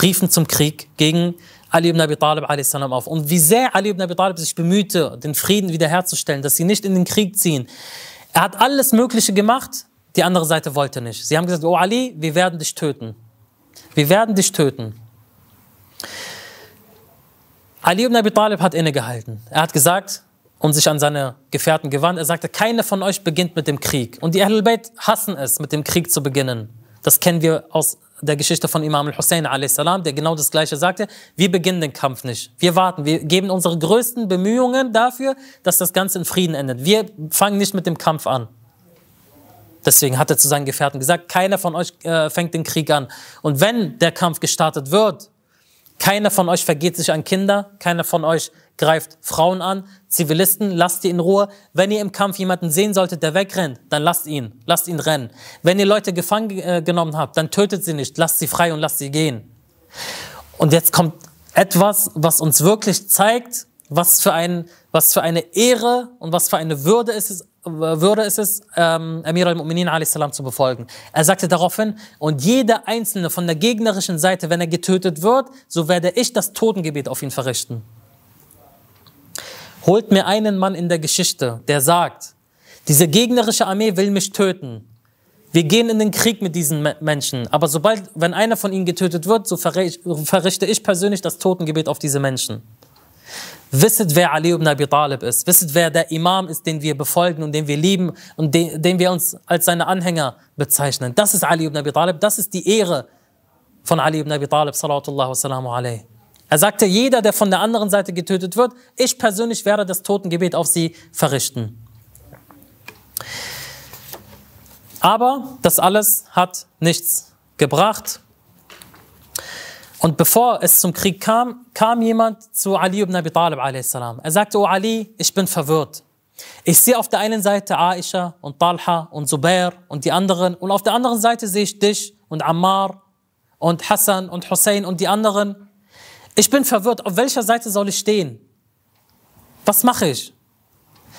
riefen zum Krieg gegen Ali ibn Abi Talib auf. Und wie sehr Ali ibn Abi Talib sich bemühte, den Frieden wiederherzustellen, dass sie nicht in den Krieg ziehen. Er hat alles Mögliche gemacht, die andere Seite wollte nicht. Sie haben gesagt, oh Ali, wir werden dich töten. Wir werden dich töten. Ali ibn Abi Talib hat innegehalten. Er hat gesagt und sich an seine Gefährten gewandt. Er sagte, keiner von euch beginnt mit dem Krieg. Und die Ahlul Bayt hassen es, mit dem Krieg zu beginnen. Das kennen wir aus der Geschichte von Imam al-Hussein a.s., der genau das Gleiche sagte. Wir beginnen den Kampf nicht. Wir warten. Wir geben unsere größten Bemühungen dafür, dass das Ganze in Frieden endet. Wir fangen nicht mit dem Kampf an. Deswegen hat er zu seinen Gefährten gesagt, keiner von euch äh, fängt den Krieg an. Und wenn der Kampf gestartet wird, keiner von euch vergeht sich an Kinder, keiner von euch greift Frauen an, Zivilisten, lasst die in Ruhe. Wenn ihr im Kampf jemanden sehen solltet, der wegrennt, dann lasst ihn, lasst ihn rennen. Wenn ihr Leute gefangen äh, genommen habt, dann tötet sie nicht, lasst sie frei und lasst sie gehen. Und jetzt kommt etwas, was uns wirklich zeigt, was für, ein, was für eine Ehre und was für eine Würde ist es, würde es ist, ähm, Amir al-Mu'minin a.s. zu befolgen. Er sagte daraufhin, und jeder Einzelne von der gegnerischen Seite, wenn er getötet wird, so werde ich das Totengebet auf ihn verrichten. Holt mir einen Mann in der Geschichte, der sagt, diese gegnerische Armee will mich töten. Wir gehen in den Krieg mit diesen Menschen. Aber sobald, wenn einer von ihnen getötet wird, so verrichte ich persönlich das Totengebet auf diese Menschen. Wisset, wer Ali ibn Abi Talib ist. Wisset, wer der Imam ist, den wir befolgen und den wir lieben und den, den wir uns als seine Anhänger bezeichnen. Das ist Ali ibn Abi Talib. Das ist die Ehre von Ali ibn Abi Talib, sallallahu alaihi er sagte, jeder, der von der anderen Seite getötet wird, ich persönlich werde das Totengebet auf sie verrichten. Aber das alles hat nichts gebracht. Und bevor es zum Krieg kam, kam jemand zu Ali ibn Abi Talib a.s. Er sagte, oh Ali, ich bin verwirrt. Ich sehe auf der einen Seite Aisha und Talha und Zubair und die anderen und auf der anderen Seite sehe ich dich und Ammar und Hassan und Hussein und die anderen ich bin verwirrt, auf welcher Seite soll ich stehen? Was mache ich?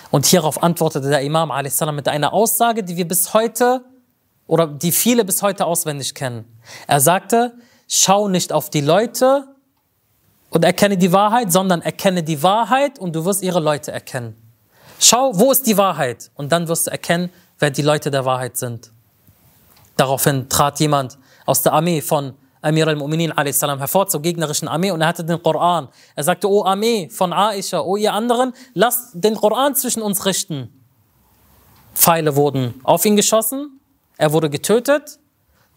Und hierauf antwortete der Imam a.s. mit einer Aussage, die wir bis heute oder die viele bis heute auswendig kennen. Er sagte, schau nicht auf die Leute und erkenne die Wahrheit, sondern erkenne die Wahrheit und du wirst ihre Leute erkennen. Schau, wo ist die Wahrheit? Und dann wirst du erkennen, wer die Leute der Wahrheit sind. Daraufhin trat jemand aus der Armee von Amir al-Mu'minin a.s. hervor zur gegnerischen Armee und er hatte den Koran. Er sagte, O Armee von Aisha, O ihr anderen, lasst den Koran zwischen uns richten. Pfeile wurden auf ihn geschossen, er wurde getötet.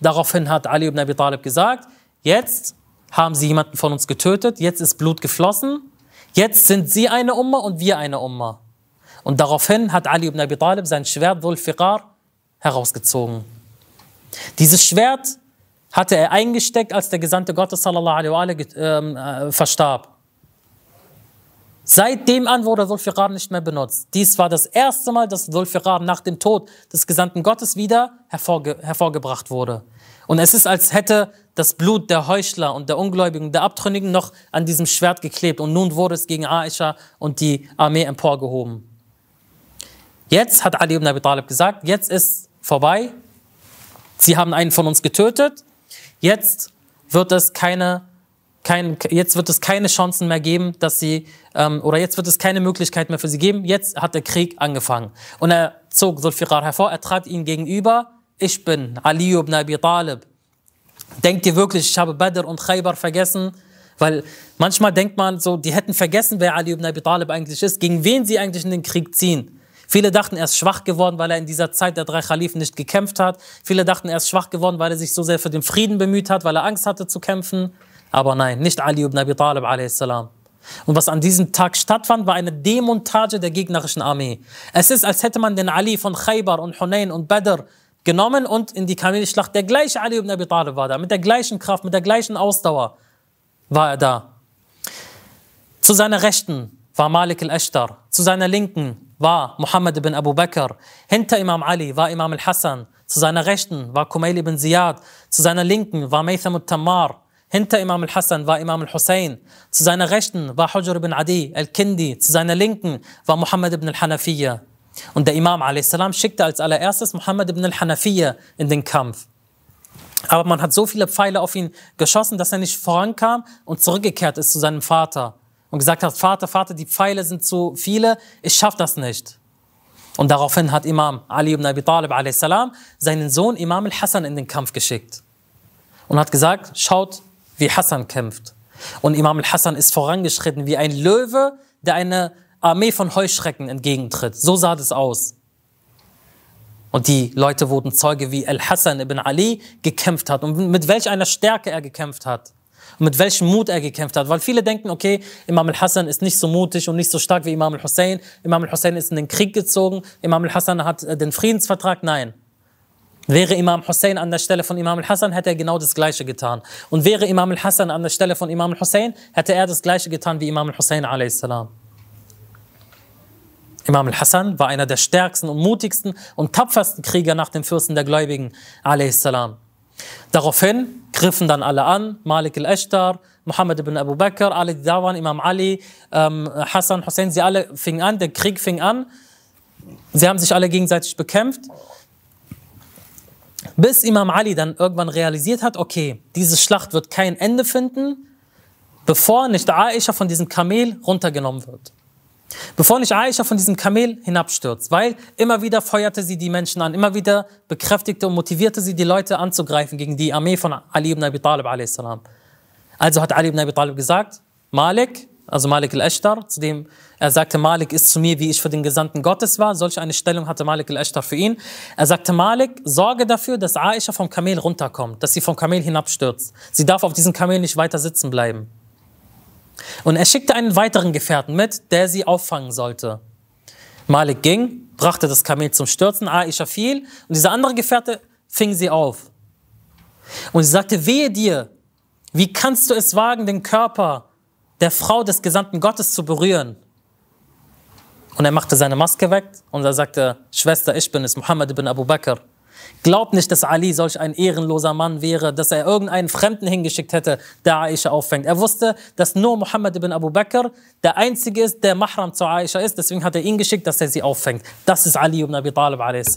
Daraufhin hat Ali ibn Abi Talib gesagt, jetzt haben sie jemanden von uns getötet, jetzt ist Blut geflossen, jetzt sind sie eine Umma und wir eine Umma. Und daraufhin hat Ali ibn Abi Talib sein Schwert Dhul Fiqar herausgezogen. Dieses Schwert hatte er eingesteckt, als der Gesandte Gottes sallallahu alaihi wa ähm, äh, verstarb. Seitdem an wurde Dhulfiqar nicht mehr benutzt. Dies war das erste Mal, dass Dhulfiqar nach dem Tod des Gesandten Gottes wieder hervorge hervorgebracht wurde. Und es ist, als hätte das Blut der Heuchler und der Ungläubigen, der Abtrünnigen noch an diesem Schwert geklebt. Und nun wurde es gegen Aisha und die Armee emporgehoben. Jetzt hat Ali ibn Abi Talib gesagt, jetzt ist vorbei. Sie haben einen von uns getötet. Jetzt wird es keine, kein, jetzt wird es keine Chancen mehr geben, dass sie, ähm, oder jetzt wird es keine Möglichkeit mehr für sie geben. Jetzt hat der Krieg angefangen. Und er zog Zulfiqar hervor, er trat ihnen gegenüber. Ich bin Ali ibn Abi Talib. Denkt ihr wirklich, ich habe Badr und Khaybar vergessen? Weil manchmal denkt man so, die hätten vergessen, wer Ali ibn Abi Talib eigentlich ist, gegen wen sie eigentlich in den Krieg ziehen. Viele dachten, er ist schwach geworden, weil er in dieser Zeit der drei Khalifen nicht gekämpft hat. Viele dachten, er ist schwach geworden, weil er sich so sehr für den Frieden bemüht hat, weil er Angst hatte zu kämpfen. Aber nein, nicht Ali ibn Abi Talib a.s. Und was an diesem Tag stattfand, war eine Demontage der gegnerischen Armee. Es ist, als hätte man den Ali von Khaybar und Hunayn und Badr genommen und in die Kamelschlacht. Der gleiche Ali ibn Abi Talib war da, mit der gleichen Kraft, mit der gleichen Ausdauer war er da. Zu seiner Rechten war Malik al-Ashtar, zu seiner Linken war Muhammad ibn Abu Bakr, hinter Imam Ali war Imam al-Hassan, zu seiner Rechten war Kumail ibn Ziyad, zu seiner Linken war Maytham al-Tammar, hinter Imam al-Hassan war Imam al-Hussein, zu seiner Rechten war Hujr ibn Adi al-Kindi, zu seiner Linken war Muhammad ibn al-Hanafiya. Und der Imam a.s. schickte als allererstes Muhammad ibn al-Hanafiya in den Kampf. Aber man hat so viele Pfeile auf ihn geschossen, dass er nicht vorankam und zurückgekehrt ist zu seinem Vater und gesagt hat, Vater, Vater, die Pfeile sind zu viele, ich schaffe das nicht. Und daraufhin hat Imam Ali ibn Abi Talib a.s. seinen Sohn Imam al-Hassan in den Kampf geschickt und hat gesagt, schaut, wie Hassan kämpft. Und Imam al-Hassan ist vorangeschritten wie ein Löwe, der eine Armee von Heuschrecken entgegentritt. So sah das aus. Und die Leute wurden Zeuge, wie Al-Hassan ibn Ali gekämpft hat und mit welch einer Stärke er gekämpft hat. Und mit welchem Mut er gekämpft hat. Weil viele denken, okay, Imam al-Hassan ist nicht so mutig und nicht so stark wie Imam al-Hussein. Imam al-Hussein ist in den Krieg gezogen. Imam al-Hassan hat äh, den Friedensvertrag. Nein. Wäre Imam Hussein an der Stelle von Imam al-Hassan, hätte er genau das Gleiche getan. Und wäre Imam al-Hassan an der Stelle von Imam al-Hussein, hätte er das Gleiche getan wie Imam al-Hussein a.s. Imam al-Hassan war einer der stärksten und mutigsten und tapfersten Krieger nach dem Fürsten der Gläubigen, a.s. Daraufhin griffen dann alle an, Malik al-Ashtar, Muhammad ibn Abu Bakr, Ali Dawan, Imam Ali, ähm, Hassan, Hussein, sie alle fingen an, der Krieg fing an. Sie haben sich alle gegenseitig bekämpft. Bis Imam Ali dann irgendwann realisiert hat, okay, diese Schlacht wird kein Ende finden, bevor nicht Aisha von diesem Kamel runtergenommen wird. Bevor nicht Aisha von diesem Kamel hinabstürzt, weil immer wieder feuerte sie die Menschen an, immer wieder bekräftigte und motivierte sie die Leute anzugreifen gegen die Armee von Ali ibn Abi Talib a.s. Also hat Ali ibn Abi Talib gesagt, Malik, also Malik al-Ashtar, zu dem er sagte, Malik ist zu mir, wie ich für den Gesandten Gottes war. Solch eine Stellung hatte Malik al-Ashtar für ihn. Er sagte, Malik, sorge dafür, dass Aisha vom Kamel runterkommt, dass sie vom Kamel hinabstürzt. Sie darf auf diesem Kamel nicht weiter sitzen bleiben. Und er schickte einen weiteren Gefährten mit, der sie auffangen sollte. Malik ging, brachte das Kamel zum Stürzen, Aisha fiel und dieser andere Gefährte fing sie auf. Und sie sagte, wehe dir, wie kannst du es wagen, den Körper der Frau des Gesandten Gottes zu berühren? Und er machte seine Maske weg und er sagte, Schwester, ich bin es, Muhammad ibn Abu Bakr. Glaubt nicht, dass Ali solch ein ehrenloser Mann wäre, dass er irgendeinen Fremden hingeschickt hätte, der Aisha auffängt. Er wusste, dass nur Muhammad ibn Abu Bakr der Einzige ist, der Mahram zu Aisha ist. Deswegen hat er ihn geschickt, dass er sie auffängt. Das ist Ali ibn Abi Talib a.s.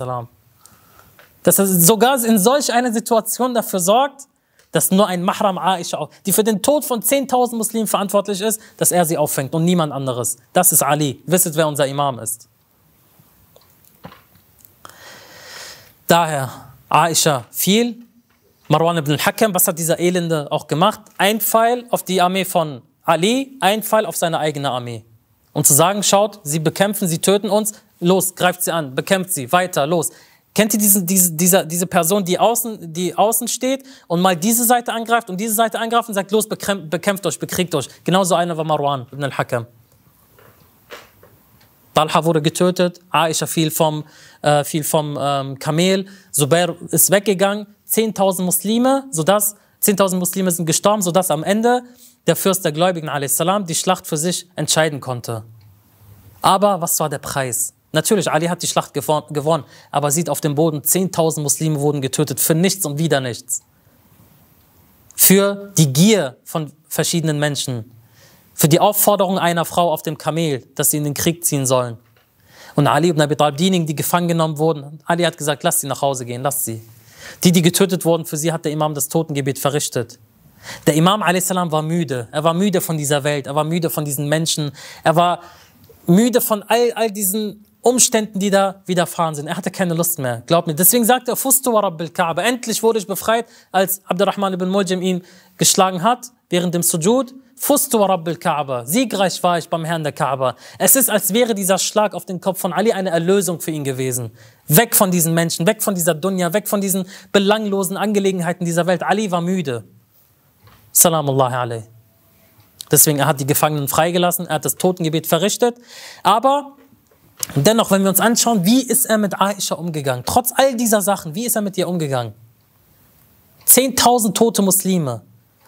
Dass er sogar in solch einer Situation dafür sorgt, dass nur ein Mahram Aisha, die für den Tod von 10.000 Muslimen verantwortlich ist, dass er sie auffängt und niemand anderes. Das ist Ali. Wisset, wer unser Imam ist. Daher, Aisha fiel, Marwan ibn al-Hakam, was hat dieser Elende auch gemacht? Ein Pfeil auf die Armee von Ali, ein Pfeil auf seine eigene Armee. Und zu sagen, schaut, sie bekämpfen, sie töten uns, los, greift sie an, bekämpft sie, weiter, los. Kennt ihr diesen, diese, diese, diese Person, die außen, die außen steht und mal diese Seite angreift und diese Seite angreift und sagt, los, bekämpft, bekämpft euch, bekriegt euch. Genauso einer war Marwan ibn al-Hakam. Talha wurde getötet, Aisha fiel vom, äh, fiel vom ähm, Kamel, Zubair ist weggegangen, 10.000 Muslime, sodass 10.000 Muslime sind gestorben, sodass am Ende der Fürst der Gläubigen a.s. die Schlacht für sich entscheiden konnte. Aber was war der Preis? Natürlich, Ali hat die Schlacht gewonnen, aber sieht auf dem Boden, 10.000 Muslime wurden getötet für nichts und wieder nichts. Für die Gier von verschiedenen Menschen, für die Aufforderung einer Frau auf dem Kamel, dass sie in den Krieg ziehen sollen. Und Ali ibn Abi Talib, diejenigen, die gefangen genommen wurden, Ali hat gesagt, lass sie nach Hause gehen, lass sie. Die, die getötet wurden, für sie hat der Imam das Totengebet verrichtet. Der Imam a.s. war müde. Er war müde von dieser Welt. Er war müde von diesen Menschen. Er war müde von all, all diesen Umständen, die da widerfahren sind. Er hatte keine Lust mehr. Glaub mir. Deswegen sagt er, Fustu wa Rabbil Kaaba. Endlich wurde ich befreit, als Abdurrahman ibn Muljam ihn geschlagen hat, während dem Sujud Fustu Rabbil Kaaba, siegreich war ich beim Herrn der Kaaba. Es ist, als wäre dieser Schlag auf den Kopf von Ali eine Erlösung für ihn gewesen. Weg von diesen Menschen, weg von dieser Dunya, weg von diesen belanglosen Angelegenheiten dieser Welt. Ali war müde. Salamullahi alayhi. Deswegen, er hat die Gefangenen freigelassen, er hat das Totengebet verrichtet. Aber dennoch, wenn wir uns anschauen, wie ist er mit Aisha umgegangen? Trotz all dieser Sachen, wie ist er mit ihr umgegangen? 10.000 tote Muslime.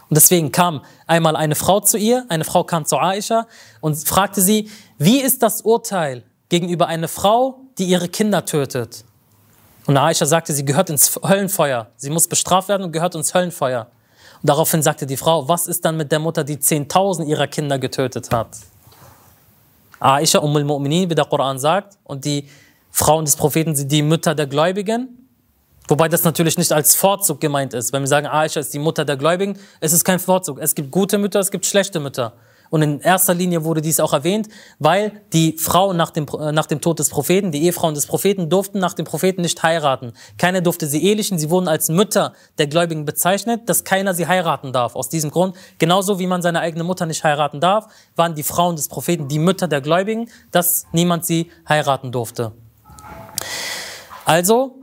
Und deswegen kam einmal eine Frau zu ihr, eine Frau kam zu Aisha und fragte sie, wie ist das Urteil gegenüber einer Frau, die ihre Kinder tötet? Und Aisha sagte, sie gehört ins Höllenfeuer. Sie muss bestraft werden und gehört ins Höllenfeuer. Und daraufhin sagte die Frau, was ist dann mit der Mutter, die 10.000 ihrer Kinder getötet hat? Aisha Umm al-Mu'minin, wie der Koran sagt, und die Frauen des Propheten sind die Mütter der Gläubigen. Wobei das natürlich nicht als Vorzug gemeint ist. Wenn wir sagen, Aisha ist die Mutter der Gläubigen, es ist kein Vorzug. Es gibt gute Mütter, es gibt schlechte Mütter. Und in erster Linie wurde dies auch erwähnt, weil die Frauen nach dem, äh, nach dem Tod des Propheten, die Ehefrauen des Propheten, durften nach dem Propheten nicht heiraten. Keiner durfte sie ehelichen, sie wurden als Mütter der Gläubigen bezeichnet, dass keiner sie heiraten darf. Aus diesem Grund, genauso wie man seine eigene Mutter nicht heiraten darf, waren die Frauen des Propheten die Mütter der Gläubigen, dass niemand sie heiraten durfte. Also,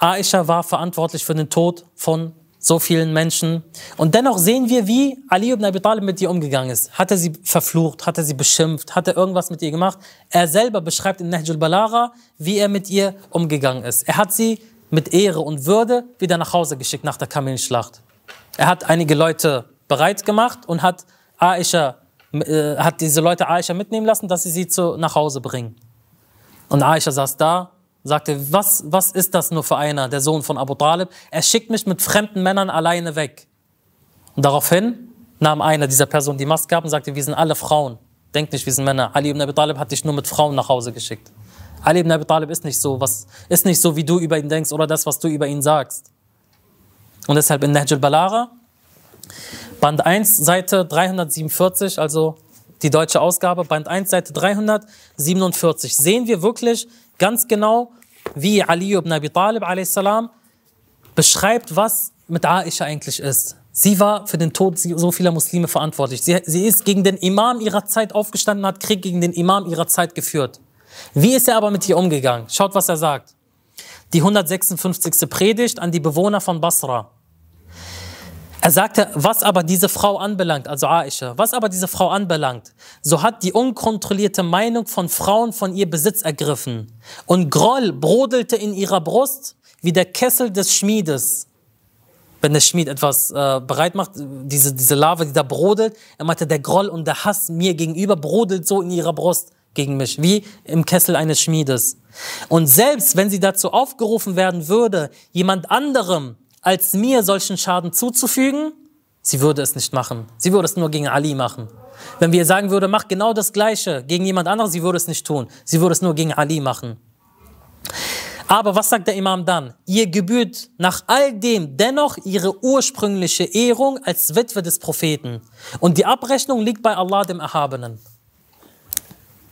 Aisha war verantwortlich für den Tod von so vielen Menschen. Und dennoch sehen wir, wie Ali ibn Abi Talib mit ihr umgegangen ist. Hat er sie verflucht, hat er sie beschimpft, hat er irgendwas mit ihr gemacht? Er selber beschreibt in Nahjul Balara, wie er mit ihr umgegangen ist. Er hat sie mit Ehre und Würde wieder nach Hause geschickt nach der Kamelschlacht. Er hat einige Leute bereit gemacht und hat Aisha, äh, hat diese Leute Aisha mitnehmen lassen, dass sie sie zu, nach Hause bringen. Und Aisha saß da sagte, was, was ist das nur für einer, der Sohn von Abu Talib? Er schickt mich mit fremden Männern alleine weg. Und daraufhin nahm einer dieser Personen die Maske ab und sagte, wir sind alle Frauen. Denk nicht, wir sind Männer. Ali ibn Abi Talib hat dich nur mit Frauen nach Hause geschickt. Ali ibn Abi Talib ist nicht so, was, ist nicht so, wie du über ihn denkst oder das, was du über ihn sagst. Und deshalb in Nahj al-Balara, Band 1, Seite 347, also die deutsche Ausgabe, Band 1, Seite 347, sehen wir wirklich, ganz genau, wie Ali ibn Abi Talib a.s. beschreibt, was mit Aisha eigentlich ist. Sie war für den Tod so vieler Muslime verantwortlich. Sie, sie ist gegen den Imam ihrer Zeit aufgestanden, hat Krieg gegen den Imam ihrer Zeit geführt. Wie ist er aber mit ihr umgegangen? Schaut, was er sagt. Die 156. Predigt an die Bewohner von Basra. Er sagte, was aber diese Frau anbelangt, also Aisha, was aber diese Frau anbelangt, so hat die unkontrollierte Meinung von Frauen von ihr Besitz ergriffen. Und Groll brodelte in ihrer Brust wie der Kessel des Schmiedes. Wenn der Schmied etwas äh, bereit macht, diese, diese Lava, die da brodelt, er meinte, der Groll und der Hass mir gegenüber brodelt so in ihrer Brust gegen mich, wie im Kessel eines Schmiedes. Und selbst wenn sie dazu aufgerufen werden würde, jemand anderem als mir solchen Schaden zuzufügen, sie würde es nicht machen. Sie würde es nur gegen Ali machen. Wenn wir sagen würde, mach genau das Gleiche gegen jemand anderen, sie würde es nicht tun. Sie würde es nur gegen Ali machen. Aber was sagt der Imam dann? Ihr gebührt nach all dem dennoch ihre ursprüngliche Ehrung als Witwe des Propheten. Und die Abrechnung liegt bei Allah dem Erhabenen.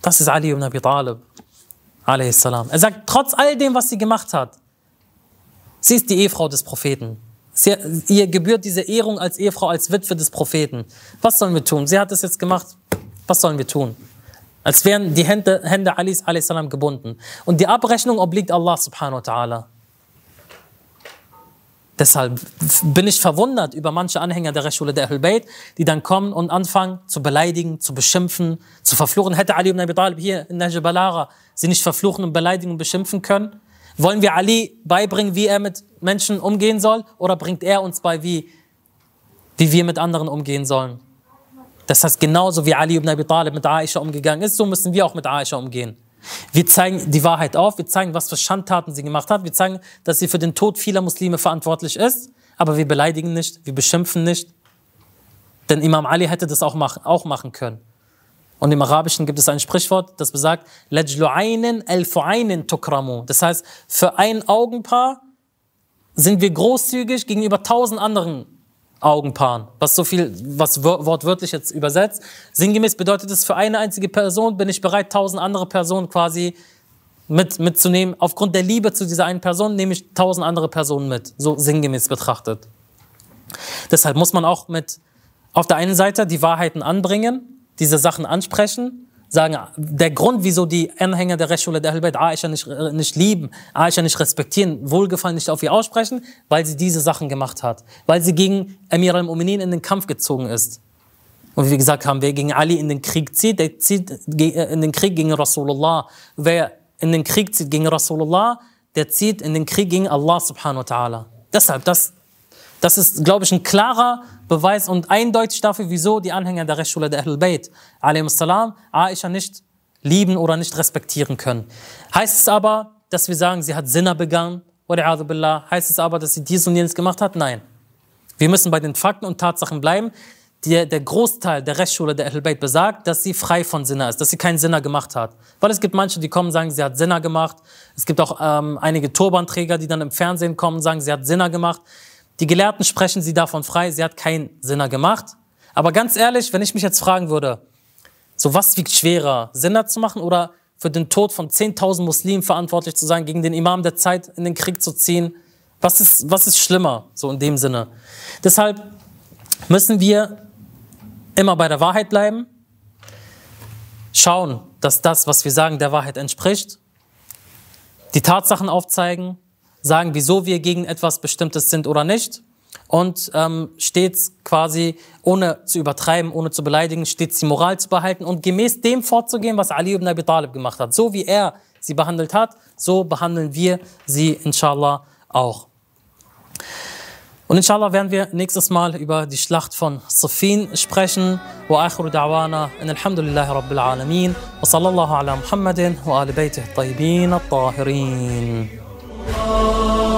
Das ist Ali ibn Abi Talib. Er sagt, trotz all dem, was sie gemacht hat, Sie ist die Ehefrau des Propheten. Sie, ihr gebührt diese Ehrung als Ehefrau, als Witwe des Propheten. Was sollen wir tun? Sie hat es jetzt gemacht. Was sollen wir tun? Als wären die Hände, Hände Alis salam gebunden. Und die Abrechnung obliegt Allah subhanahu wa ta'ala. Deshalb bin ich verwundert über manche Anhänger der Rechtsschule der Ahlul Bayt, die dann kommen und anfangen zu beleidigen, zu beschimpfen, zu verfluchen. Hätte Ali ibn Abi Talib hier in Najib Balara sie nicht verfluchen und beleidigen und beschimpfen können? Wollen wir Ali beibringen, wie er mit Menschen umgehen soll? Oder bringt er uns bei, wie, wie wir mit anderen umgehen sollen? Das heißt, genauso wie Ali ibn Abi Talib mit Aisha umgegangen ist, so müssen wir auch mit Aisha umgehen. Wir zeigen die Wahrheit auf, wir zeigen, was für Schandtaten sie gemacht hat, wir zeigen, dass sie für den Tod vieler Muslime verantwortlich ist, aber wir beleidigen nicht, wir beschimpfen nicht. Denn Imam Ali hätte das auch machen, auch machen können. Und im Arabischen gibt es ein Sprichwort, das besagt, tukramu. Das heißt, für ein Augenpaar sind wir großzügig gegenüber tausend anderen Augenpaaren. Was so viel, was wortwörtlich jetzt übersetzt. Sinngemäß bedeutet es, für eine einzige Person bin ich bereit, tausend andere Personen quasi mit, mitzunehmen. Aufgrund der Liebe zu dieser einen Person nehme ich tausend andere Personen mit. So sinngemäß betrachtet. Deshalb muss man auch mit auf der einen Seite die Wahrheiten anbringen, diese Sachen ansprechen, sagen, der Grund, wieso die Anhänger der Rechtsschule der Ahlbayt Aisha nicht, äh, nicht lieben, Aisha nicht respektieren, Wohlgefallen nicht auf ihr aussprechen, weil sie diese Sachen gemacht hat. Weil sie gegen Amir al-Mu'minin in den Kampf gezogen ist. Und wie gesagt haben, wer gegen Ali in den Krieg zieht, der zieht äh, in den Krieg gegen Rasulullah. Wer in den Krieg zieht gegen Rasulullah, der zieht in den Krieg gegen Allah subhanahu wa ta'ala. Deshalb, das, das ist, glaube ich, ein klarer Beweis und eindeutig dafür, wieso die Anhänger der Rechtsschule der Ahlul Bayt, salam, Aisha nicht lieben oder nicht respektieren können. Heißt es aber, dass wir sagen, sie hat Sinner begangen, oder billah, heißt es aber, dass sie dies und jenes gemacht hat? Nein. Wir müssen bei den Fakten und Tatsachen bleiben. Der, der Großteil der Rechtsschule der Ahlul Bayt besagt, dass sie frei von Sinner ist, dass sie keinen Sinner gemacht hat. Weil es gibt manche, die kommen sagen, sie hat Sinner gemacht. Es gibt auch ähm, einige Turbanträger, die dann im Fernsehen kommen sagen, sie hat Sinner gemacht. Die Gelehrten sprechen sie davon frei, sie hat keinen Sinner gemacht. Aber ganz ehrlich, wenn ich mich jetzt fragen würde, so was wiegt schwerer, Sinner zu machen oder für den Tod von 10.000 Muslimen verantwortlich zu sein, gegen den Imam der Zeit in den Krieg zu ziehen? Was ist, was ist schlimmer, so in dem Sinne? Deshalb müssen wir immer bei der Wahrheit bleiben, schauen, dass das, was wir sagen, der Wahrheit entspricht, die Tatsachen aufzeigen sagen, wieso wir gegen etwas Bestimmtes sind oder nicht. Und ähm, stets quasi, ohne zu übertreiben, ohne zu beleidigen, stets die Moral zu behalten und gemäß dem vorzugehen, was Ali ibn Abi Talib gemacht hat. So wie er sie behandelt hat, so behandeln wir sie inshallah auch. Und inshallah werden wir nächstes Mal über die Schlacht von Safin sprechen. Wa akhiru da'wana in alhamdulillahi rabbil alamin. Wa sallallahu ala Muhammadin wa ali baytih tayyibin at-tahirin. Oh.